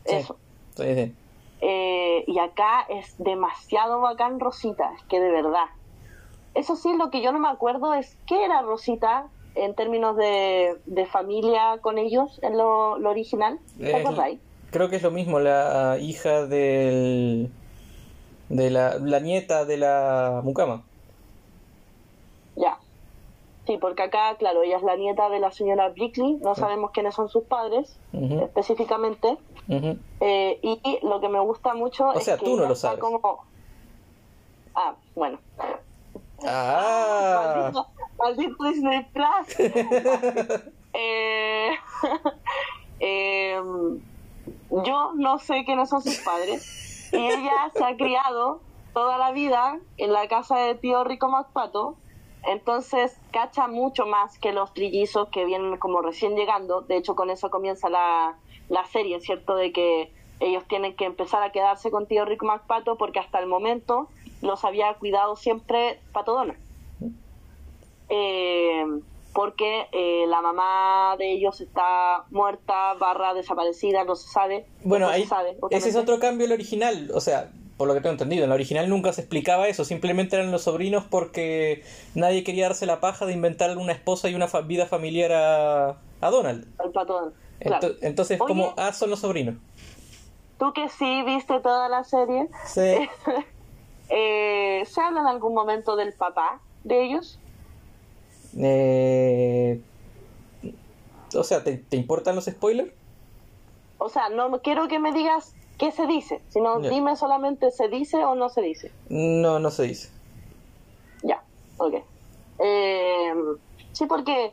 Sí. Eso. Sí, sí. Eh, y acá es demasiado bacán Rosita, es que de verdad. Eso sí, lo que yo no me acuerdo es qué era Rosita en términos de, de familia con ellos en lo, lo original. ¿Te Eh, acordáis? creo que es lo mismo, la hija del... de la, la nieta de la mucama. Ya. Sí, porque acá, claro, ella es la nieta de la señora Brickley, no sabemos quiénes son sus padres específicamente. Eh, y lo que me gusta mucho O es sea, que tú no ella lo está sabes. como... Ah, bueno. Ah, *laughs* Maldito, maldito Disney Plus. *laughs* Eh, *laughs* eh, yo no sé quiénes son sus padres. Y ella se ha criado toda la vida en la casa de tío Rico Macpato. Entonces cacha mucho más que los trillizos que vienen como recién llegando. De hecho, con eso comienza la, la serie, ¿cierto? De que ellos tienen que empezar a quedarse con tío Rico Macpato porque hasta el momento los había cuidado siempre Pato Donald eh, porque eh, la mamá de ellos está muerta, barra desaparecida, no se sabe. bueno, no se ahí, sabe, ese es otro cambio del original. O sea, por lo que tengo entendido, en la original nunca se explicaba eso. Simplemente eran los sobrinos porque nadie quería darse la paja de inventar una esposa y una fa- vida familiar a, a Donald. El Pato Donald, claro. Ento- entonces, Oye. como, ah, son los sobrinos. Tú que sí viste toda la serie, Sí. *laughs* eh, ¿se habla en algún momento del papá de ellos? Eh, o sea, ¿te, te importan los spoilers? O sea, no quiero que me digas qué se dice, sino dime solamente se dice o no se dice. No, no se dice. Ya, ok. Eh, sí, porque,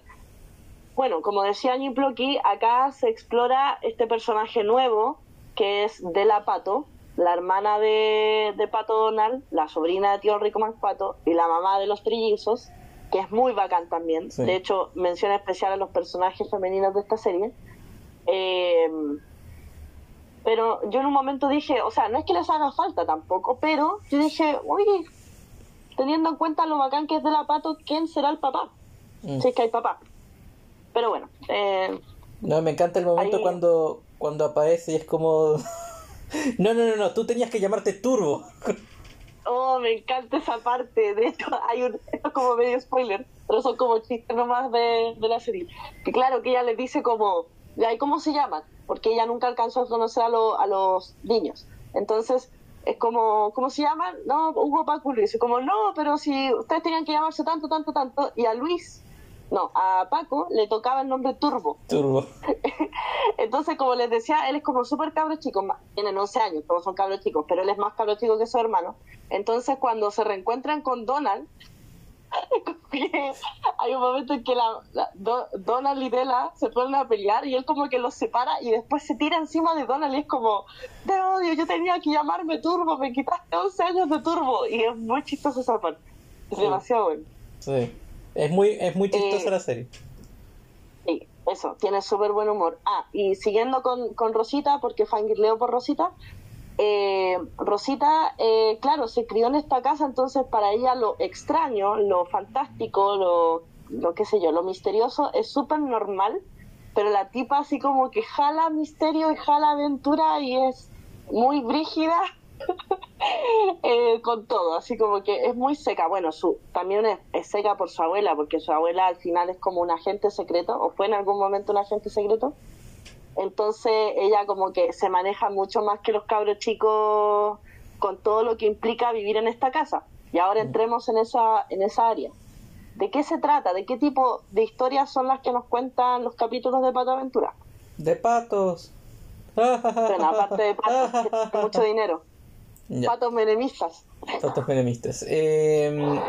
bueno, como decía Plocky, acá se explora este personaje nuevo, que es Della Pato, la hermana de, de Pato Donald, la sobrina de tío Rico Pato y la mamá de los trillizos, que es muy bacán también. Sí. De hecho, mención especial a los personajes femeninos de esta serie. Eh, pero yo en un momento dije, o sea, no es que les haga falta tampoco, pero yo dije, oye, teniendo en cuenta lo bacán que es de la pato, ¿quién será el papá? Mm. Si es que hay papá. Pero bueno, eh, No, me encanta el momento Ahí- cuando, cuando aparece y es como... *laughs* no, no, no, no, tú tenías que llamarte Turbo. *laughs* oh, me encanta esa parte. De hecho, hay un, como medio spoiler, pero son como chistes nomás de, de la serie. Que claro, que ella le dice como, ¿y cómo se llaman? Porque ella nunca alcanzó a conocer a, lo- a los niños. Entonces, es como, ¿cómo se llaman? No, Hugo Paco Luis. Y como, no, pero si ustedes tenían que llamarse tanto, tanto, tanto. Y a Luis, no, a Paco le tocaba el nombre Turbo. Turbo. *laughs* Entonces, como les decía, él es como súper cabro chico, tienen 11 años, todos son cabros chicos, pero él es más cabro chico que su hermano. Entonces, cuando se reencuentran con Donald, *laughs* hay un momento en que la, la- Do- Donald y Della se ponen a pelear y él como que los separa y después se tira encima de Donald y es como, te odio, yo tenía que llamarme Turbo, me quitaste 11 años de Turbo. Y es muy chistoso esa parte. Es demasiado bueno. Sí. Es muy, es muy chistosa Eh, la serie. Sí, eso, tiene súper buen humor. Ah, y siguiendo con, con Rosita, porque fangirleo por Rosita, eh, Rosita, eh, claro, se crió en esta casa, entonces para ella lo extraño, lo fantástico, lo, lo qué sé yo, lo misterioso es súper normal pero la tipa así como que jala misterio y jala aventura y es muy brígida *laughs* eh, con todo, así como que es muy seca. Bueno, su también es, seca por su abuela, porque su abuela al final es como un agente secreto, o fue en algún momento un agente secreto. Entonces ella como que se maneja mucho más que los cabros chicos con todo lo que implica vivir en esta casa. Y ahora mm. entremos en esa, en esa área. ¿De qué se trata? ¿De qué tipo de historias son las que nos cuentan los capítulos de Pato Aventura? De patos. Bueno, aparte de patos, mucho *laughs* dinero. Patos menemistas. Patos menemistas. Em,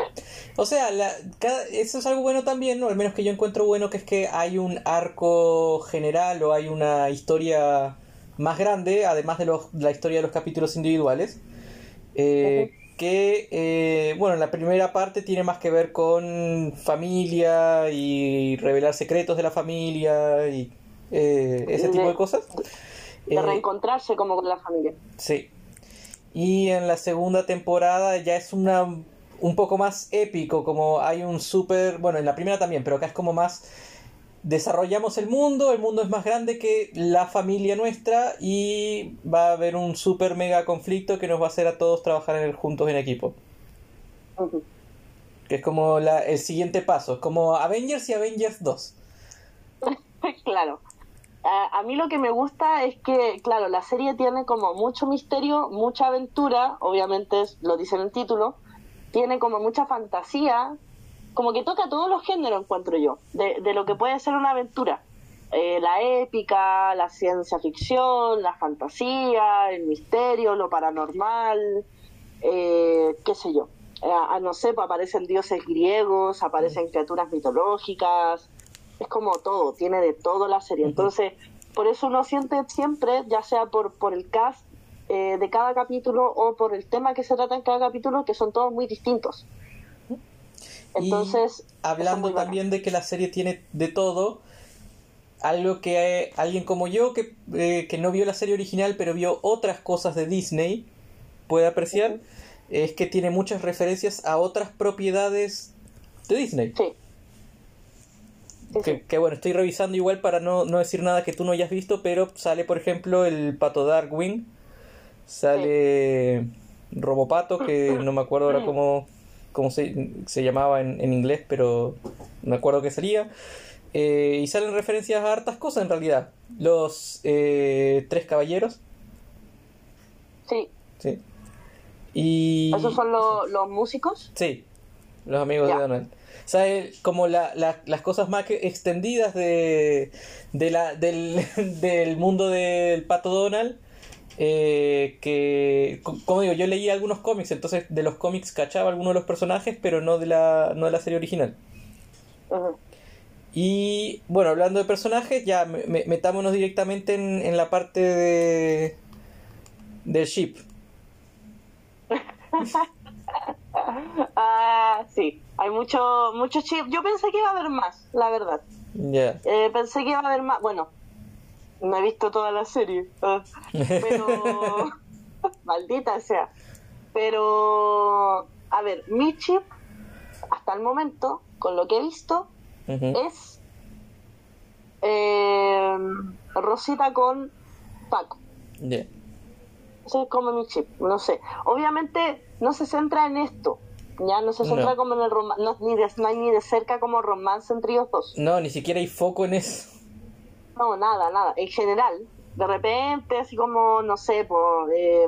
o sea, eso es algo bueno también, ¿no? Al menos que yo encuentro bueno, que es que hay un arco general o hay una historia más grande, además de, los, la historia de los capítulos individuales. Eh, que, eh, bueno, la primera parte tiene más que ver con familia y revelar secretos de la familia y eh, ese tipo de cosas. De reencontrarse como con la familia. Sí. Y en la segunda temporada ya es una un poco más épico, como hay un súper, bueno, en la primera también, pero acá es como más desarrollamos el mundo, el mundo es más grande que la familia nuestra y va a haber un súper mega conflicto que nos va a hacer a todos trabajar en juntos en equipo. Que es como la, el siguiente paso, es como Avengers y Avengers 2. *laughs* claro a, mí lo que me gusta es que, claro, la serie tiene como mucho misterio, mucha aventura, obviamente lo dice en el título, tiene como mucha fantasía, como que toca todos los géneros, encuentro yo, de, de lo que puede ser una aventura. Eh, la épica, la ciencia ficción, la fantasía, el misterio, lo paranormal, eh, qué sé yo. Eh, no sé, pues aparecen dioses griegos, aparecen criaturas mitológicas, es como todo, tiene de todo la serie. Entonces, por eso uno siente siempre, ya sea por, por el cast eh, de cada capítulo o por el tema que se trata en cada capítulo, que son todos muy distintos. Entonces, hablando también de que la serie tiene de todo, algo que alguien como yo que, eh, que, no vio la serie original pero vio otras cosas de Disney puede apreciar es que tiene muchas referencias a otras propiedades de Disney. Sí. Que, bueno, estoy revisando igual para no, no, decir nada que tú no hayas visto, pero sale, por ejemplo, el pato Darkwing, sale Robopato, que no me acuerdo ahora cómo, cómo se, se llamaba en, en, inglés, pero me acuerdo que salía. Eh, y salen referencias a hartas cosas en realidad. Los eh, tres caballeros. Sí. Sí. Y... ¿Esos son los músicos? Sí, los amigos de Donald. ¿sabes? Como la, las cosas más extendidas de, de la, del, *laughs* del mundo del Pato Donald. Eh, que, como digo, yo leí algunos cómics, entonces de los cómics cachaba algunos de los personajes, pero no de la, no de la serie original. Y bueno, hablando de personajes, ya metámonos directamente en, en la parte de del ship. *laughs* *laughs* ah, sí, hay mucho, mucho chip. Yo pensé que iba a haber más, la verdad. Eh, pensé que iba a haber más. Bueno, no he visto toda la serie, ah, pero *laughs* maldita sea. Pero, a ver, mi chip, hasta el momento, con lo que he visto, es eh, Rosita con Paco. Yeah. Ese es como mi chip, no sé. Obviamente no se centra en esto, ya no se centra como en el romance, no, ni de, hay ni de cerca como romance entre ellos dos. No, ni siquiera hay foco en eso. No, nada, nada. En general, de repente, así como, no sé, por, eh,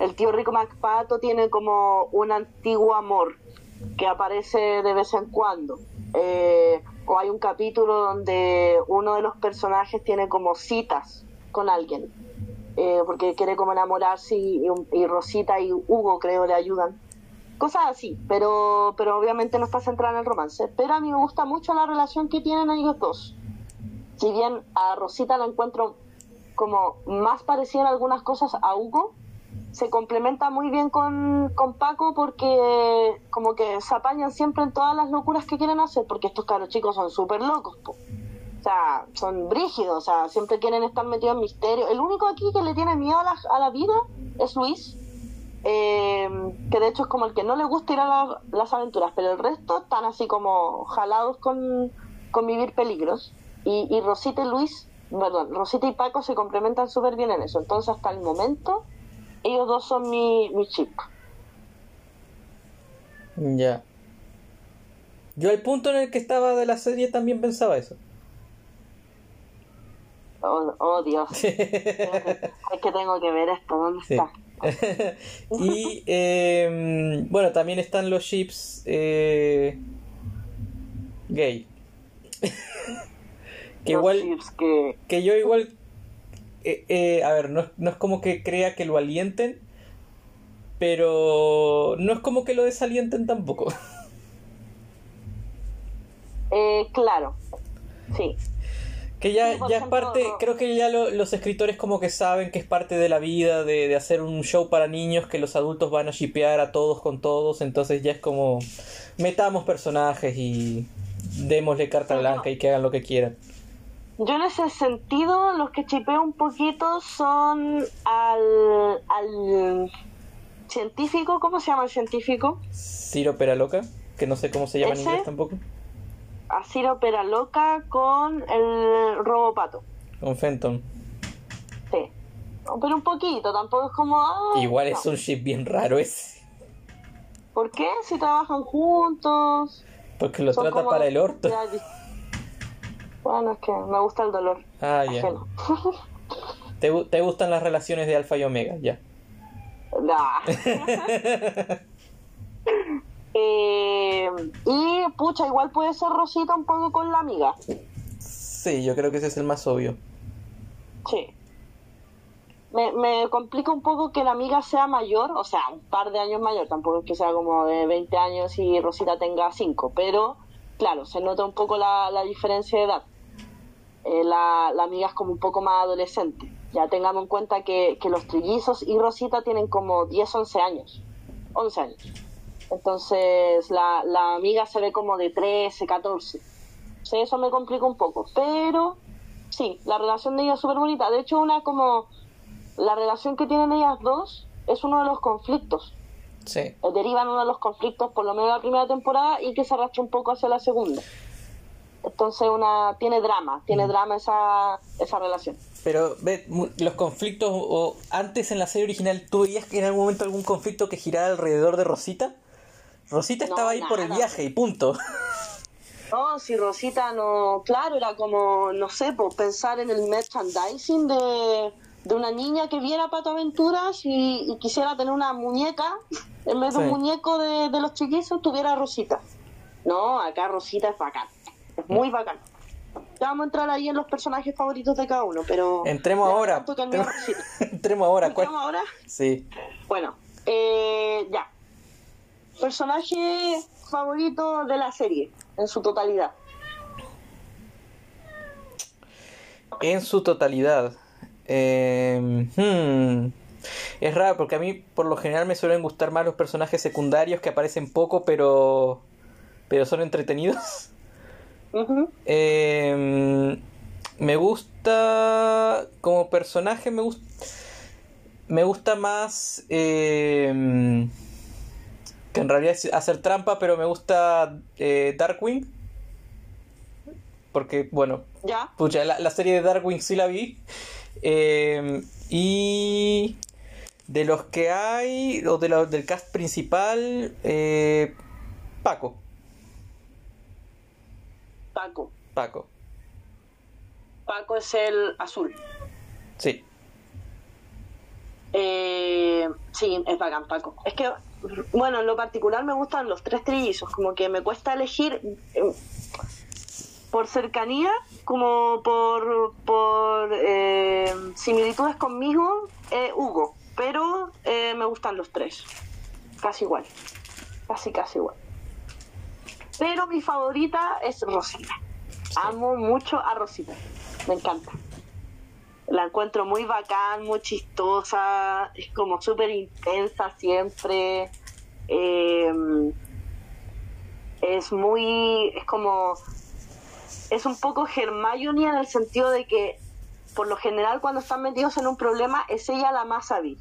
el tío Rico MacPato tiene como un antiguo amor que aparece de vez en cuando. Eh, o hay un capítulo donde uno de los personajes tiene como citas con alguien eh, porque quiere como enamorarse y, Rosita y Hugo creo le ayudan. Cosas así, pero, pero obviamente no está centrada en el romance. Pero a mí me gusta mucho la relación que tienen ellos dos. Si bien a Rosita la encuentro como más parecida en algunas cosas a Hugo, se complementa muy bien con, con, Paco porque como que se apañan siempre en todas las locuras que quieren hacer, porque estos caros chicos son súper locos. Po sea, son brígidos, o sea, siempre quieren estar metidos en misterio. El único aquí que le tiene miedo a la, a la vida es Luis, eh, que de hecho es como el que no le gusta ir a las aventuras, pero el resto están así como jalados con, con vivir peligros. Y, Rosita y Luis, perdón, Rosita y Paco se complementan súper bien en eso. Entonces, hasta el momento, ellos dos son mi, mi chip. Ya. Yo al punto en el que estaba de la serie también pensaba eso. Oh, oh, Dios. *laughs* es que tengo que ver esto. ¿Dónde Sí. está? *laughs* y eh, bueno, también están los chips eh, gay. *laughs* que Los igual, que... que yo igual, eh, eh, a ver, no, no es como que crea que lo alienten, pero no es como que lo desalienten tampoco. Eh, claro. Sí. Que ya, Sí, es parte, creo que ya lo- los escritores como que saben que es parte de la vida, de, de hacer un show para niños, que los adultos van a shipear a todos con todos, entonces ya es como metamos personajes y démosle carta Sí, blanca no. y que hagan lo que quieran. Yo en ese sentido, los que chipeo un poquito son al, al científico, ¿cómo se llama el científico? Ciro Peraloca, que no sé cómo se llama en ¿Ese? inglés tampoco, A Ciro Peraloca con el robopato. con Fenton. Sí. Pero un poquito, tampoco es como... Igual no. es un ship bien raro ese, ¿Por qué? Si trabajan juntos. porque lo trata como para el orto. Bueno, es que me gusta el dolor. Ah, ya. *laughs* ¿Te, te gustan las relaciones de Alfa y Omega, ya. Nah. *laughs* *laughs* Eh, y pucha, igual puede ser Rosita un poco con la amiga. Sí, yo creo que ese es el más obvio. Sí. Me, me complica un poco que la amiga sea mayor, o sea, un par de años mayor, tampoco es que sea como de 20 años y Rosita tenga 5, pero claro, se nota un poco la, la diferencia de edad. Eh, la, la amiga es como un poco más adolescente. Ya tengamos en cuenta que, que los trillizos y Rosita tienen como 10, 11 años. 11 años. Entonces la, la amiga se ve como de 13, 14. Sí, eso me complica un poco. Pero sí, la relación de ellas es súper bonita. De hecho, una como la relación que tienen ellas dos es uno de los conflictos. Sí. Eh, Derivan uno de los conflictos por lo menos de la primera temporada y que se arrastra un poco hacia la segunda. Entonces una tiene drama, tiene drama esa, esa relación. Pero ve, los conflictos, o, o antes en la serie original, ¿tú veías que en algún momento algún conflicto que girara alrededor de Rosita? Rosita No, estaba ahí por el viaje y punto. No, si Rosita no, claro, era como, no sé, pues pensar en el merchandising de, de una niña que viera Pato Aventuras y, y quisiera tener una muñeca, en vez de Sí. un muñeco de, de los chiquizos, tuviera Rosita. No, acá Rosita es bacán, es muy bacán. Ya vamos a entrar ahí en los personajes favoritos de cada uno, pero... Entremos ahora. Rosita. *laughs* Entremos ahora. ¿cuál? ¿Entramos ahora? Sí. Bueno, eh, ya. Personaje favorito de la serie, en su totalidad. En su totalidad. Eh, hmm. Es raro porque a mí por lo general me suelen gustar más los personajes secundarios que aparecen poco pero pero son entretenidos. Eh, me gusta como personaje me gusta me gusta más eh, que en realidad es hacer trampa pero me gusta eh, Darkwing porque bueno Ya. Pucha, la, la serie de Darkwing sí la vi. Eh, y de los que hay, o de los del cast principal, eh, Paco. Paco. Paco, Paco es el azul. sí. Eh, sí, es bacán, Paco. Es que, bueno, en lo particular me gustan los tres trillizos. Como que me cuesta elegir eh, por cercanía, como por, por eh, similitudes conmigo, eh, Hugo. Pero eh, me gustan los tres. Casi igual. Casi, casi igual. Pero mi favorita es Rosita. Amo mucho a Rosita. Me encanta. La encuentro muy bacán, muy chistosa, es como súper intensa siempre. eh, es muy, es como, es un poco Hermione en el sentido de que por lo general cuando están metidos en un problema es ella la más hábil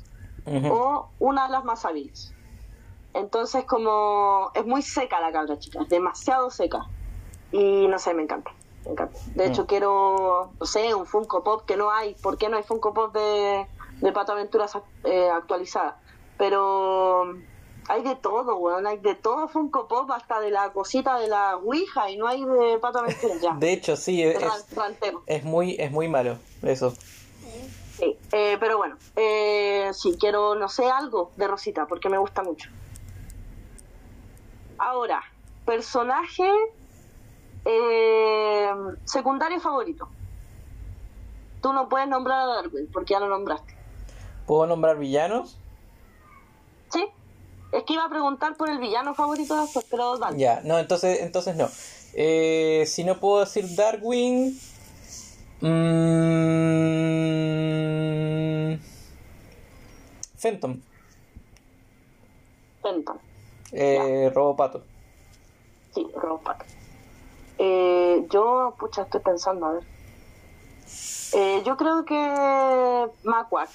o una de las más hábiles. Entonces como es muy seca la cabra chica, demasiado seca. Y no sé, me encanta. De hecho, quiero, no sé, un Funko Pop que no hay. ¿Por qué no hay Funko Pop de, de Pato Aventuras eh, actualizada? Pero hay de todo, weón. Hay de todo Funko Pop, hasta de la cosita de la Ouija, y no hay de Pato Aventuras ya. *laughs* De hecho, sí, es, es muy, es muy malo eso. Sí, eh, pero bueno, eh, sí, quiero, no sé, algo de Rosita, porque me gusta mucho. Ahora, personaje eh, secundario favorito. Tú no puedes nombrar a Darwin, porque ya lo nombraste. ¿Puedo nombrar villanos? ¿Sí? Es que iba a preguntar por el villano favorito después, pero dale. Ya, no, entonces, entonces no. Eh, si no puedo decir Darwin. mm, Fenton, Fenton. eh, Robopato. Sí, Robopato. Eh, yo, pucha, estoy pensando, a ver. Eh, yo creo que Macuac.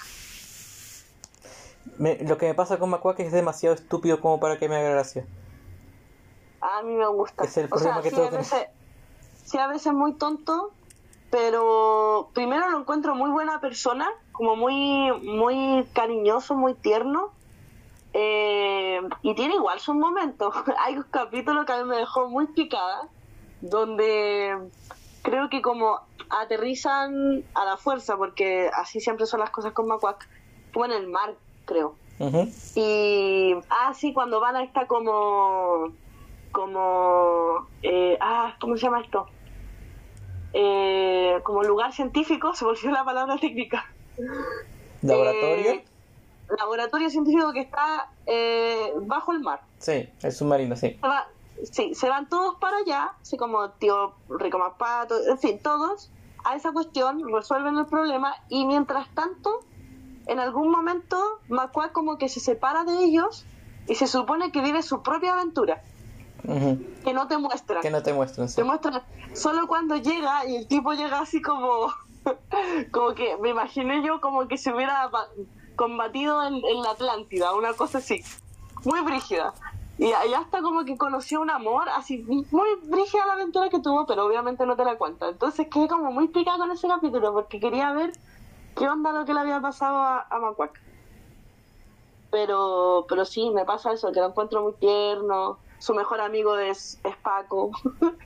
Me- lo que me pasa con Macuac es demasiado estúpido como para que me haga gracia. A mí me gusta. Es el o problema sea, que sí, tengo a veces, sí, a veces muy tonto, pero primero lo encuentro muy buena persona, como muy, muy cariñoso, muy tierno. eh, y tiene igual sus momentos. *laughs* Hay un capítulo que a mí me dejó muy picada, donde creo que como aterrizan a la fuerza, porque así siempre son las cosas con Macuac, como en el mar, creo. Y, ah, sí, cuando van a esta como, como, eh, ah, ¿cómo se llama esto? Eh, como lugar científico, *laughs* se volvió la palabra técnica. ¿Laboratorio? Eh, laboratorio científico que está eh, bajo el mar. Sí, el submarino, sí. Va- sí, se van todos para allá, así como tío Rico Mapato, en fin, todos a esa cuestión, resuelven el problema y mientras tanto, en algún momento, Macua como que se separa de ellos y se supone que vive su propia aventura, que no te muestran. Que no te muestran, sí. Te muestran solo cuando llega y el tipo llega así como, *laughs* como que me imaginé yo como que se hubiera ba- combatido en, en la Atlántida, una cosa así, muy brígida. Y allá está como que conoció un amor, así muy brígida la aventura que tuvo, pero obviamente no te la cuenta. Entonces quedé como muy picada con ese capítulo porque quería ver qué onda lo que le había pasado a, a Macuac. Pero, pero sí, me pasa eso, que lo encuentro muy tierno. Su mejor amigo es, es Paco. *laughs*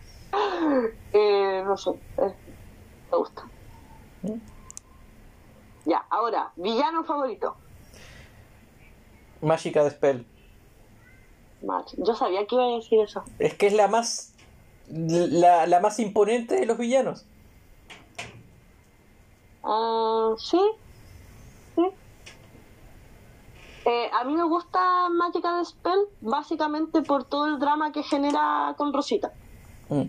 Eh, no sé, eh, me gusta. Ya, ahora, villano favorito. Mágica de Spell. Yo sabía que iba a decir eso. Es que es la más. La, la más imponente de los villanos. Ah, sí, sí. Eh, a mí me gusta Mágica de Spell básicamente por todo el drama que genera con Rosita. Mm.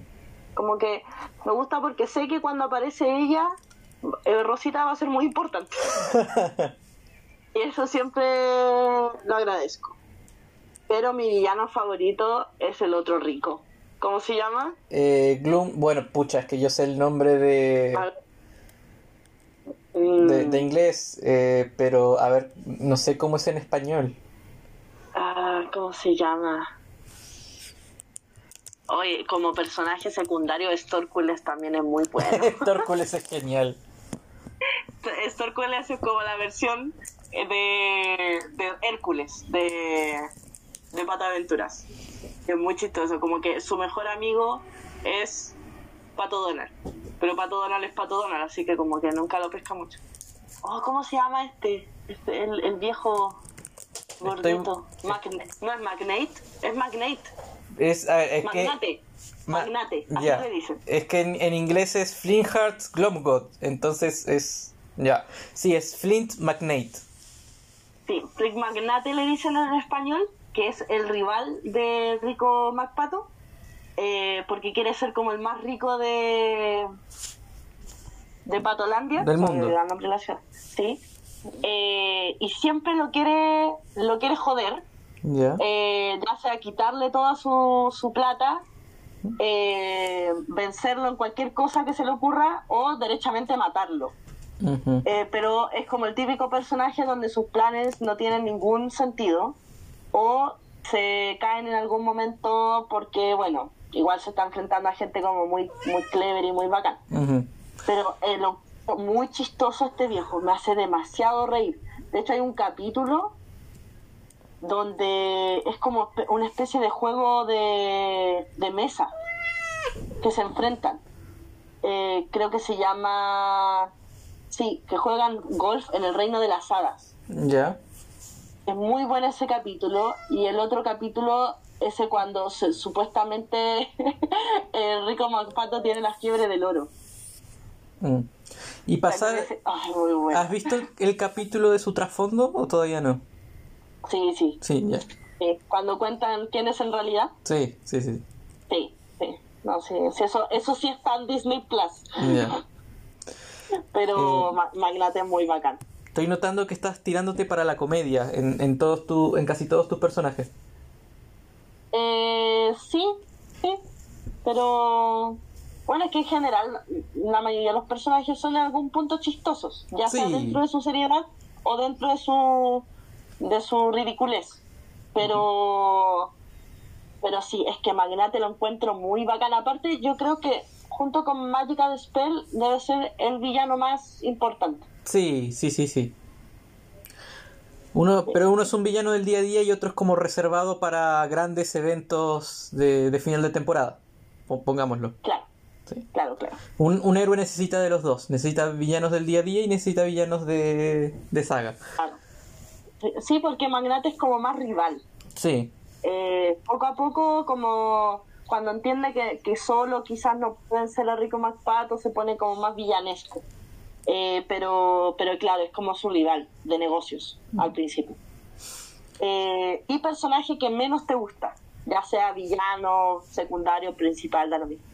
Como que me gusta porque sé que cuando aparece ella, eh, Rosita va a ser muy importante. *laughs* y eso siempre lo agradezco. Pero mi villano favorito es el otro rico. ¿Cómo se llama? Eh, Gloom, bueno, pucha, es que yo sé el nombre de, mm, de, de inglés, eh, pero a ver, no sé cómo es en español. ah, ¿Cómo se llama? Oye, como personaje secundario, Storkules también es muy bueno. *laughs* Torcules es genial. *laughs* Storkules es como la versión de, de Hércules, de, de Pata Aventuras. Es muy chistoso, como que su mejor amigo es Pato Donald. Pero Pato Donald es Pato Donald, así que como que nunca lo pesca mucho. Oh, ¿cómo se llama este? Este, el, el viejo gordito. Magne- no es Magnate, es Magnate. Es, a ver, es que. Magnate. Ma- Magnate, así ya. le dicen. Es que en, en inglés es Flintheart Glomgod, entonces es. Ya. Sí, es Flint McNate. Sí, Rick Magnate le dicen en español, que es el rival de Rico MacPato, eh, porque quiere ser como el más rico de de Patolandia, Del mundo. olvidó el nombre de la ciudad. Sí. Eh, y siempre lo quiere lo quiere joder, Ya. eh, ya sea quitarle toda su, su plata, eh, vencerlo en cualquier cosa que se le ocurra o derechamente matarlo. Eh, pero es como el típico personaje donde sus planes no tienen ningún sentido o se caen en algún momento porque, bueno, igual se está enfrentando a gente como muy, muy clever y muy bacán. Pero eh, lo- muy chistoso este viejo, me hace demasiado reír. De hecho hay un capítulo donde es como una especie de juego de, de mesa que se enfrentan. Eh, creo que se llama... Sí, que juegan golf en el reino de las hadas. Ya. Es muy bueno ese capítulo y el otro capítulo ese cuando se- supuestamente *laughs* el rico Macpato tiene la fiebre del oro. Mm. ¿Y pasar, Ese- ay, muy bueno. has visto el capítulo de su trasfondo o todavía no? Sí, sí, Sí, ya. sí. Cuando cuentan quién es en realidad, Sí, sí, sí. sí, sí. No, sí, sí, eso, eso sí está en Disney Plus. Ya. *laughs* Pero Eh. Ma- Magnate es muy bacán. Estoy notando que estás tirándote para la comedia en, en todos tu, en casi todos tus personajes. Eh, sí, sí. Pero bueno, es que en general la mayoría de los personajes son en algún punto chistosos, ya sea dentro de su seriedad o dentro de su de su ridiculez. Pero pero sí, es que Magnate lo encuentro muy bacán. Aparte, yo creo que junto con Magica de Spell debe ser el villano más importante. Sí, sí, sí, sí. Uno, pero uno es un villano del día a día y otro es como reservado para grandes eventos de, de final de temporada. Po- Pongámoslo. Claro, Sí. claro, claro. Un, un héroe necesita de los dos. Necesita villanos del día a día y necesita villanos de, de saga. claro. Sí, porque Magnate es como más rival. Sí. eh, poco a poco, como cuando entiende que, que solo quizás no pueden ser a Rico MacPato, se pone como más villanesco. Eh, pero, pero claro, es como su rival de negocios al principio. Eh, y personaje que menos te gusta, ya sea villano, secundario, principal, da lo mismo.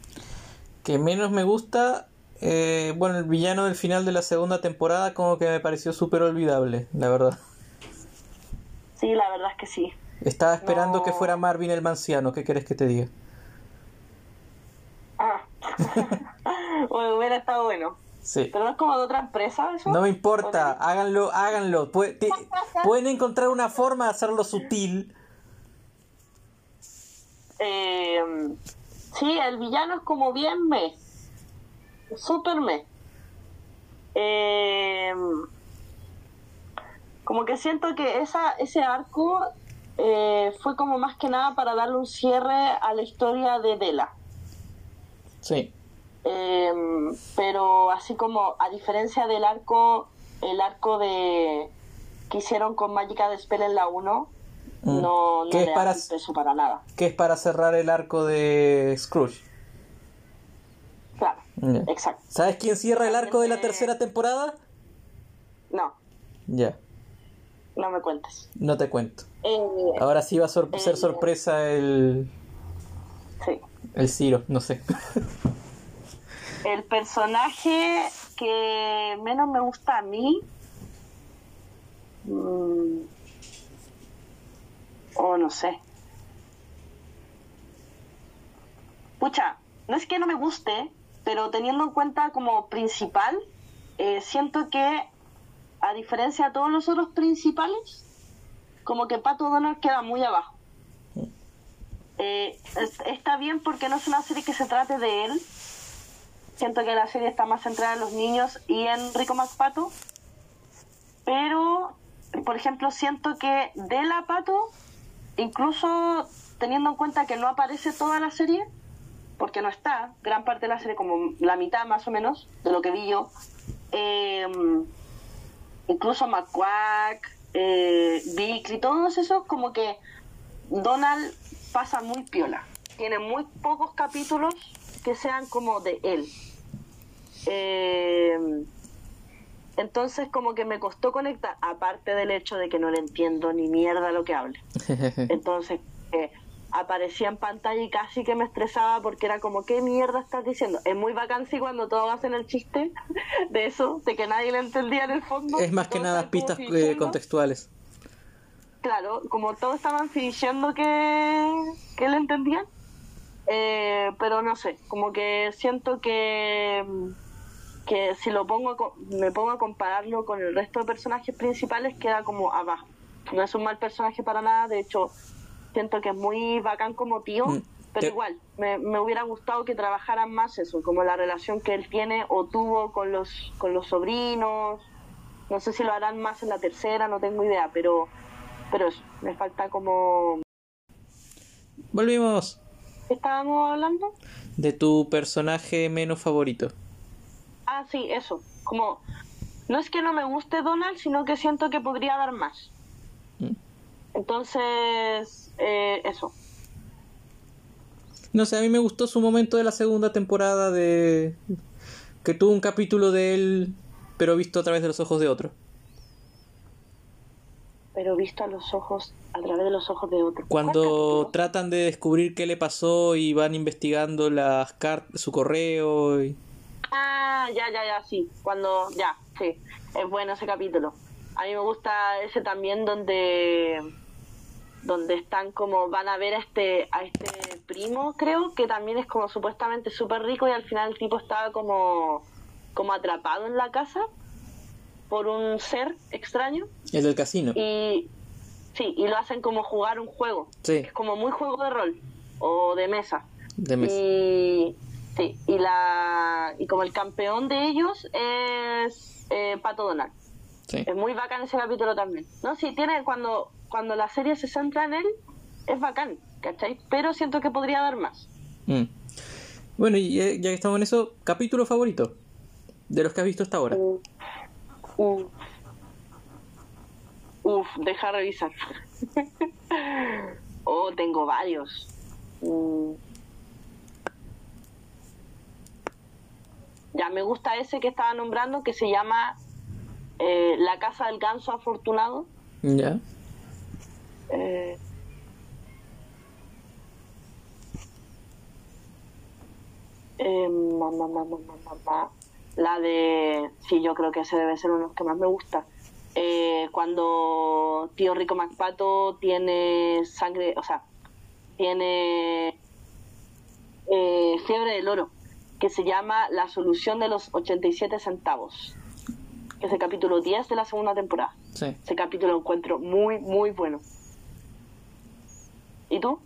Que menos me gusta. eh, bueno, el villano del final de la segunda temporada como que me pareció súper olvidable, la verdad. Sí, la verdad es que sí. Estaba esperando No. que fuera Marvin el Manciano. ¿Qué querés que te diga? Ah. *laughs* Bueno, hubiera estado bueno. Sí. Pero no es como de otra empresa eso. No me importa, háganlo, háganlo. Pue- ti- Pueden encontrar una forma de hacerlo sutil. Eh, sí, el villano es como bien me. Super me. Eh, como que siento que esa, ese arco eh, fue como más que nada para darle un cierre a la historia de Dela. Sí. Eh, pero así como a diferencia del arco, el arco de que hicieron con Magica de Spell en la 1, Mm. no, no ¿Qué le es da para- peso para nada. Que es para cerrar el arco de Scrooge. Claro, exacto. ¿Sabes quién cierra el arco de la tercera temporada? No, Ya, no me cuentes. no te cuento. Eh, Ahora sí va a sor- ser Eh. sorpresa el, sí. el Ciro, no sé. *laughs* El personaje que menos me gusta a mí. mm, o no sé. Pucha, no es que no me guste, pero teniendo en cuenta como principal, eh, siento que a diferencia de todos los otros principales, como que Pato Donald queda muy abajo. Eh, es- está bien porque no es una serie que se trate de él, siento que la serie está más centrada en los niños y en Rico MacPato. Pero, por ejemplo, siento que de la Pato, incluso teniendo en cuenta que no aparece toda la serie, porque no está, gran parte de la serie, como la mitad más o menos, de lo que vi yo, eh, incluso McQuack, eh, Bickley, todos esos, como que Donald pasa muy piola. Tiene muy pocos capítulos que sean como de él. Eh, entonces como que me costó conectar, aparte del hecho de que no le entiendo ni mierda lo que hable. *laughs* Entonces eh, aparecía en pantalla y casi que me estresaba porque era como, ¿qué mierda estás diciendo? Es muy bacán sí cuando todos hacen el chiste de eso, de que nadie le entendía en el fondo. es más que nada pistas eh, fingiendo. contextuales. Claro, como todos estaban fingiendo que, que le entendían. Eh, pero no sé, como que siento que, que si lo pongo me pongo a compararlo con el resto de personajes principales queda como abajo. No es un mal personaje para nada, de hecho siento que es muy bacán como tío, Mm. Pero igual, me, me hubiera gustado que trabajaran más eso, como la relación que él tiene o tuvo con los, con los sobrinos. No sé si lo harán más en la tercera, no tengo idea, pero, pero eso, me falta como... Volvimos. ¿Qué estábamos hablando? De tu personaje menos favorito. Ah, sí, eso. Como, no es que no me guste Donald, sino que siento que podría dar más. Mm. Entonces, eh, eso. No sé, a mí me gustó su momento de la segunda temporada de... que tuvo un capítulo de él, pero visto a través de los ojos de otro. Pero visto a los ojos, a través de los ojos de otro. ¿Cuál Cuando tratan de descubrir qué le pasó y van investigando las cartas, su correo y... Ah, ya, ya, ya, sí. Cuando, ya, sí. Es bueno ese capítulo. A mí me gusta ese también donde donde están como van a ver a este a este primo creo que también es como supuestamente súper rico y al final el tipo estaba como como atrapado en la casa por un ser extraño El del casino. y sí y lo hacen como jugar un juego Sí, es como muy juego de rol o de mesa de mes. y sí y la y como el campeón de ellos es eh, Pato Donald Sí. es muy bacán ese capítulo también no sí tiene cuando cuando la serie se centra en él es bacán ¿cachai? pero siento que podría dar más Mm. Bueno, y ya ya que estamos en eso, capítulo favorito de los que has visto hasta ahora. Uf, uf, Uf, deja revisar. *laughs* oh, tengo varios. Mm. Ya, me gusta ese que estaba nombrando que se llama eh, La Casa del Ganso Afortunado. Ya. Eh, eh, ma, ma, ma, ma, ma, ma, ma. La de. Sí, yo creo que ese debe ser uno de los que más me gusta. Eh, cuando tío Rico MacPato tiene sangre, o sea, tiene eh, fiebre del oro, que se llama La solución de los 87 centavos. Que es el capítulo 10 de la segunda temporada. Sí. Ese capítulo lo encuentro muy, muy bueno. ¿Y tú?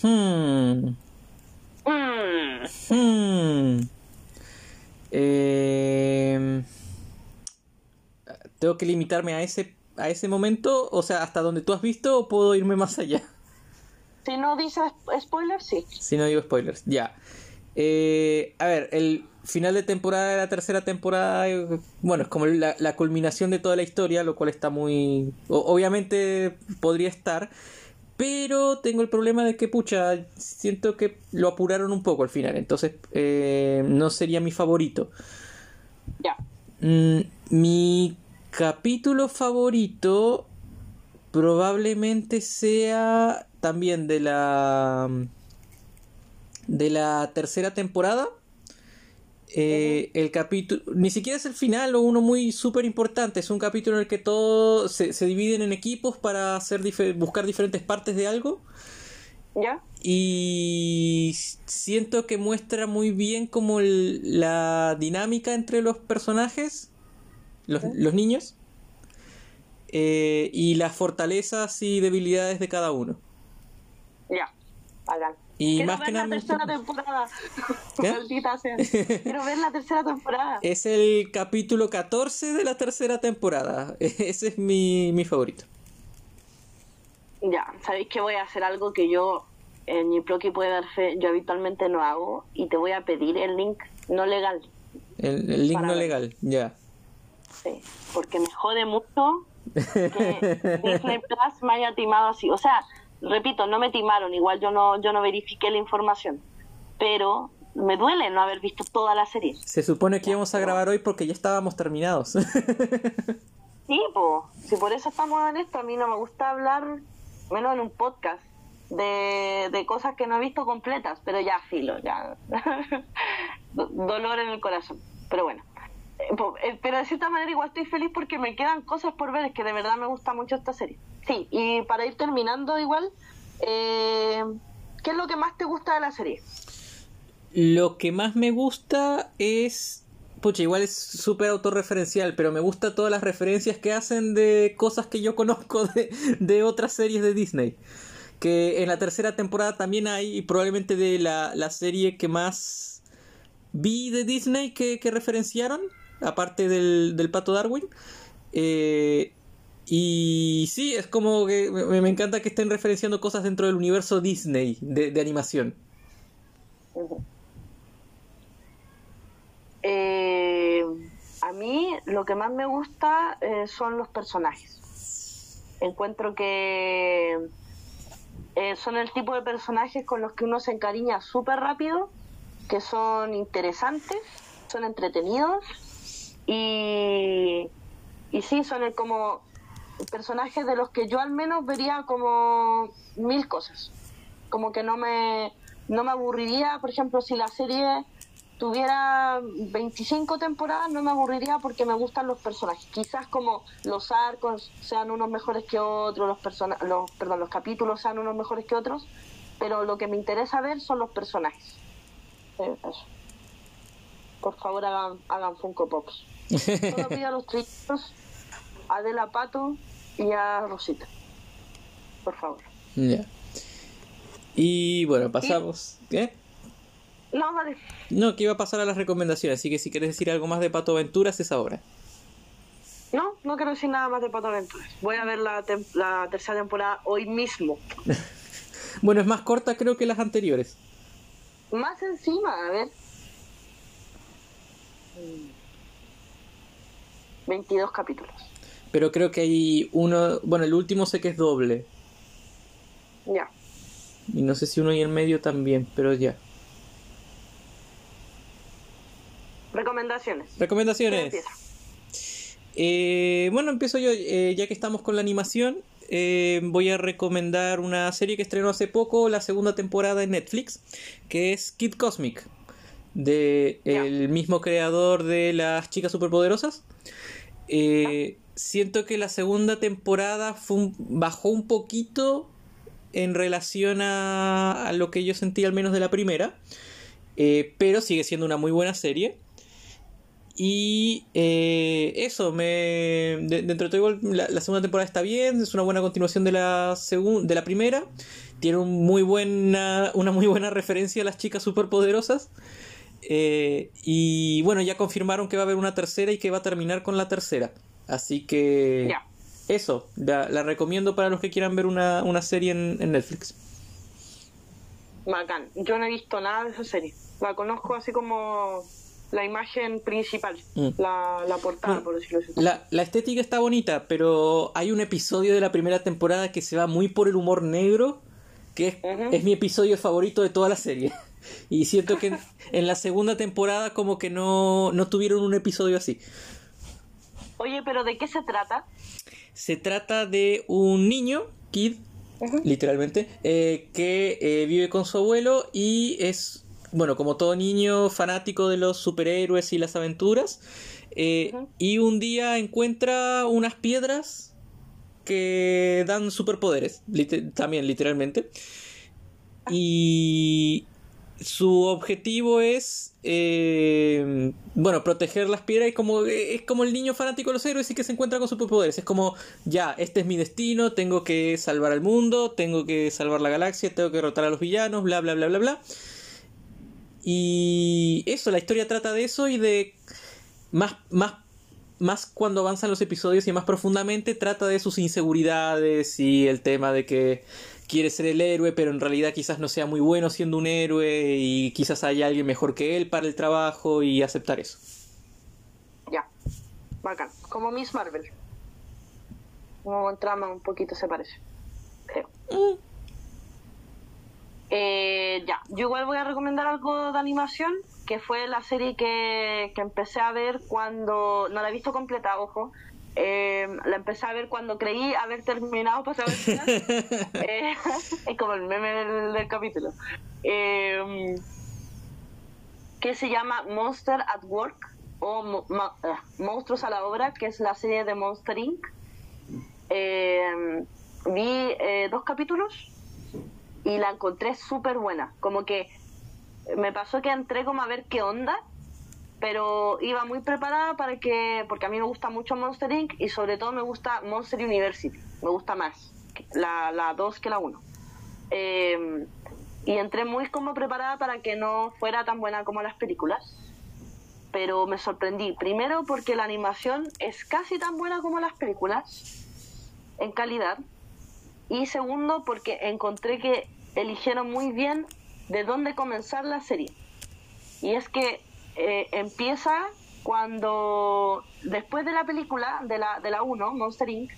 Hmm. Mm, Hmm. Eh, ¿Tengo que limitarme a ese, a ese momento? O sea, ¿hasta donde tú has visto o puedo irme más allá? Si no dices spoiler, sí. Si no digo spoilers, ya. Eh, a ver, el final de temporada de la tercera temporada, eh, bueno, es como la, la culminación de toda la historia, lo cual está muy... o- obviamente podría estar, pero tengo el problema de que, pucha, siento que lo apuraron un poco al final, entonces eh, no sería mi favorito. Ya. Mm, mi capítulo favorito probablemente sea también de la de la tercera temporada. Eh, el capítulo ni siquiera es el final o uno muy súper importante es un capítulo en el que todos se, se dividen en equipos para hacer dife- buscar diferentes partes de algo ¿Ya? y siento que muestra muy bien como el- la dinámica entre los personajes, los, los niños, eh, y las fortalezas y debilidades de cada uno. Ya. Hagan. Y Quiero más ver que nada la tercera temporada. *laughs* ¿Qué? Maldita sea. *laughs* Quiero ver la tercera temporada. Es el capítulo 14 de la tercera temporada. *laughs* Ese es mi, mi favorito. Ya, sabéis que voy a hacer algo que yo en mi Proki puede dar fe, yo habitualmente no hago y te voy a pedir el link no legal. El, el link no ver. legal, ya. Sí, porque me jode mucho que Disney Plus me haya timado así. O sea, repito, no me timaron, igual yo no, yo no verifiqué la información. Pero me duele no haber visto toda la serie. Se supone que íbamos a grabar hoy porque ya estábamos terminados. *laughs* Sí, po. si por eso estamos en esto, a mí no me gusta hablar, menos en un podcast, de, de cosas que no he visto completas, pero ya filo, ya. *laughs* Do- Dolor en el corazón, pero bueno. Eh, eh, Pero de cierta manera igual estoy feliz porque me quedan cosas por ver, es que de verdad me gusta mucho esta serie. Sí, y para ir terminando igual, eh, ¿qué es lo que más te gusta de la serie? Lo que más me gusta es. Pucha, igual es súper autorreferencial, pero me gusta todas las referencias que hacen de cosas que yo conozco de, de otras series de Disney. que en la tercera temporada también hay probablemente de la, la serie que más vi de Disney que, que referenciaron, aparte del, del Pato Darwin. Eh, y sí, es como que me, me, encanta que estén referenciando cosas dentro del universo Disney de, de animación. Eh, a mí lo que más me gusta eh, son los personajes. Encuentro que son el tipo de personajes con los que uno se encariña súper rápido, que son interesantes, son entretenidos y, y sí, son el, como personajes de los que yo al menos vería como mil cosas. Como que no me, no me aburriría, por ejemplo, si la serie tuviera 25 temporadas no me aburriría porque me gustan los personajes. Quizás como los arcos sean unos mejores que otros, los, persona los, perdón, los capítulos sean unos mejores que otros, pero lo que me interesa ver son los personajes. Eh. Por favor hagan, hagan Funko Pops. Solo pido a los trillitos, a Adela Pato y a Rosita. Por favor. Ya. Y bueno, pasamos. ¿Y? ¿Qué? No, vale. No, que iba a pasar a las recomendaciones, así que si quieres decir algo más de Pato Aventuras es ahora. No, no quiero decir nada más de Pato Aventuras. Voy a ver la, la tercera temporada hoy mismo. *laughs* bueno, es más corta creo que las anteriores. Más encima, a ver. 22 capítulos. Pero creo que hay uno, bueno, el último sé que es doble. Ya. Y no sé si uno y el medio también, pero ya. Recomendaciones. Recomendaciones. Eh, bueno, empiezo yo, eh, ya que estamos con la animación. Eh, voy a recomendar una serie que estrenó hace poco, la segunda temporada en Netflix, que es Kid Cosmic, de yeah. el mismo creador de las chicas superpoderosas. Eh, siento que la segunda temporada fue un, bajó un poquito en relación a, a, lo que yo sentí al menos de la primera, eh, pero sigue siendo una muy buena serie. Y eh, eso, me de, dentro de todo la, la, segunda temporada está bien, es una buena continuación de la de la primera, tiene un muy buena, una muy buena referencia a las chicas superpoderosas. Eh, y bueno, ya confirmaron que va a haber una tercera y que va a terminar con la tercera. Así que yeah. eso, la, la, recomiendo para los que quieran ver una, una serie en, en Netflix. Bacán, yo no he visto nada de esa serie. La conozco así como la imagen principal, mm. la, la, portada, bueno, por decirlo así. La, la, estética está bonita, pero hay un episodio de la primera temporada que se va muy por el humor negro, que es, uh -huh. es mi episodio favorito de toda la serie. *laughs* Y siento que *laughs* en, la segunda temporada como que no, no tuvieron un episodio así. Oye, pero ¿de qué se trata? Se trata de un niño, Kid, uh -huh. literalmente, eh, que eh, vive con su abuelo y es bueno, como todo niño fanático de los superhéroes y las aventuras, eh, uh -huh. y un día encuentra unas piedras que dan superpoderes, también literalmente. Y su objetivo es eh, bueno proteger las piedras y como es como el niño fanático de los héroes y que se encuentra con superpoderes. Es como ya este es mi destino tengo que salvar al mundo tengo que salvar la galaxia tengo que derrotar a los villanos bla bla bla bla bla. Y eso, la historia trata de eso y de más, más, más cuando avanzan los episodios y más profundamente trata de sus inseguridades y el tema de que quiere ser el héroe, pero en realidad quizás no sea muy bueno siendo un héroe y quizás haya alguien mejor que él para el trabajo y aceptar eso. Ya, bacán. Como Miss Marvel. Como en trama un poquito se parece. Creo. Mm. Eh, ya, yo igual voy a recomendar algo de animación, que fue la serie que, que empecé a ver cuando, no la he visto completa, ojo, eh, la empecé a ver cuando creí haber terminado para saber *laughs* eh, *laughs* es como el meme del, del capítulo. Eh, que se llama Monster at Work o Mo Mo Monstruos a la Obra, que es la serie de Monster Inc. vi dos capítulos y la encontré súper buena. Como que me pasó que entré como a ver qué onda, pero iba muy preparada para que, porque a mí me gusta mucho Monster Inc. y sobre todo me gusta Monster University, me gusta más, la 2 la que la 1. Eh, y entré muy como preparada para que no fuera tan buena como las películas. Pero me sorprendí. Primero porque la animación es casi tan buena como las películas en calidad. Y segundo porque encontré que eligieron muy bien de dónde comenzar la serie. Y es que eh, empieza cuando, después de la película, de la, de la 1, Monster Inc.,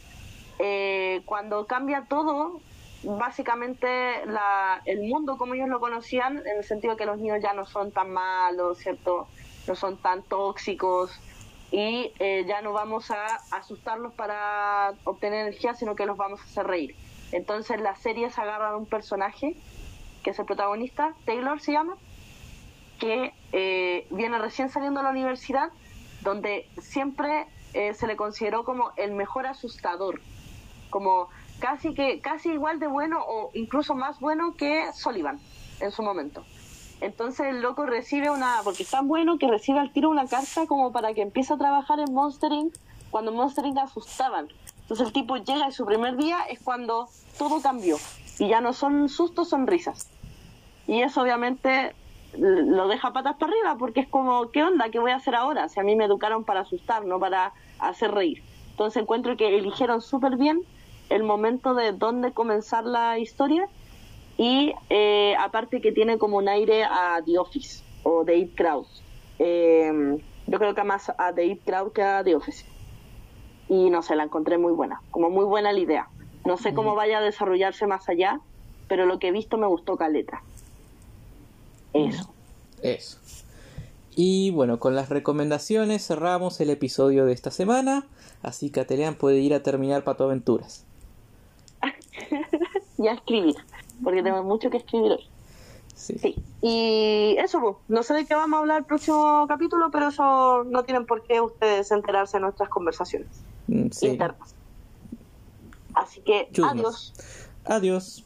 eh, cuando cambia todo, básicamente la, el mundo como ellos lo conocían, en el sentido de que los niños ya no son tan malos, ¿cierto? No son tan tóxicos y eh, ya no vamos a asustarlos para obtener energía, sino que los vamos a hacer reír. Entonces la serie se agarra a un personaje, que es el protagonista, Taylor se llama, que eh, viene recién saliendo de la universidad, donde siempre eh, se le consideró como el mejor asustador, como casi que casi igual de bueno o incluso más bueno que Sullivan en su momento. Entonces el loco recibe una, porque es tan bueno que recibe al tiro una carta como para que empiece a trabajar en Monstering cuando Monstering asustaban. Entonces el tipo llega y su primer día es cuando todo cambió y ya no son sustos, son risas. Y eso obviamente lo deja patas para arriba porque es como, ¿qué onda? ¿Qué voy a hacer ahora? Si a mí me educaron para asustar, no para hacer reír. Entonces encuentro que eligieron súper bien el momento de dónde comenzar la historia y eh, aparte que tiene como un aire a The Office o Dave Krause. Eh, yo creo que más a Dave Krause que a The Office. Y no sé, la encontré muy buena, como muy buena la idea. No sé cómo vaya a desarrollarse más allá, pero lo que he visto me gustó caleta. Eso. Eso. Y bueno, con las recomendaciones cerramos el episodio de esta semana. Así que Atelian puede ir a terminar Pato Aventuras. *laughs* y a escribir, porque tengo mucho que escribir hoy. Sí. Y eso, pues, no sé de qué vamos a hablar el próximo capítulo, pero eso no tienen por qué ustedes enterarse de nuestras conversaciones mm, internas. Así que, adiós. Adiós.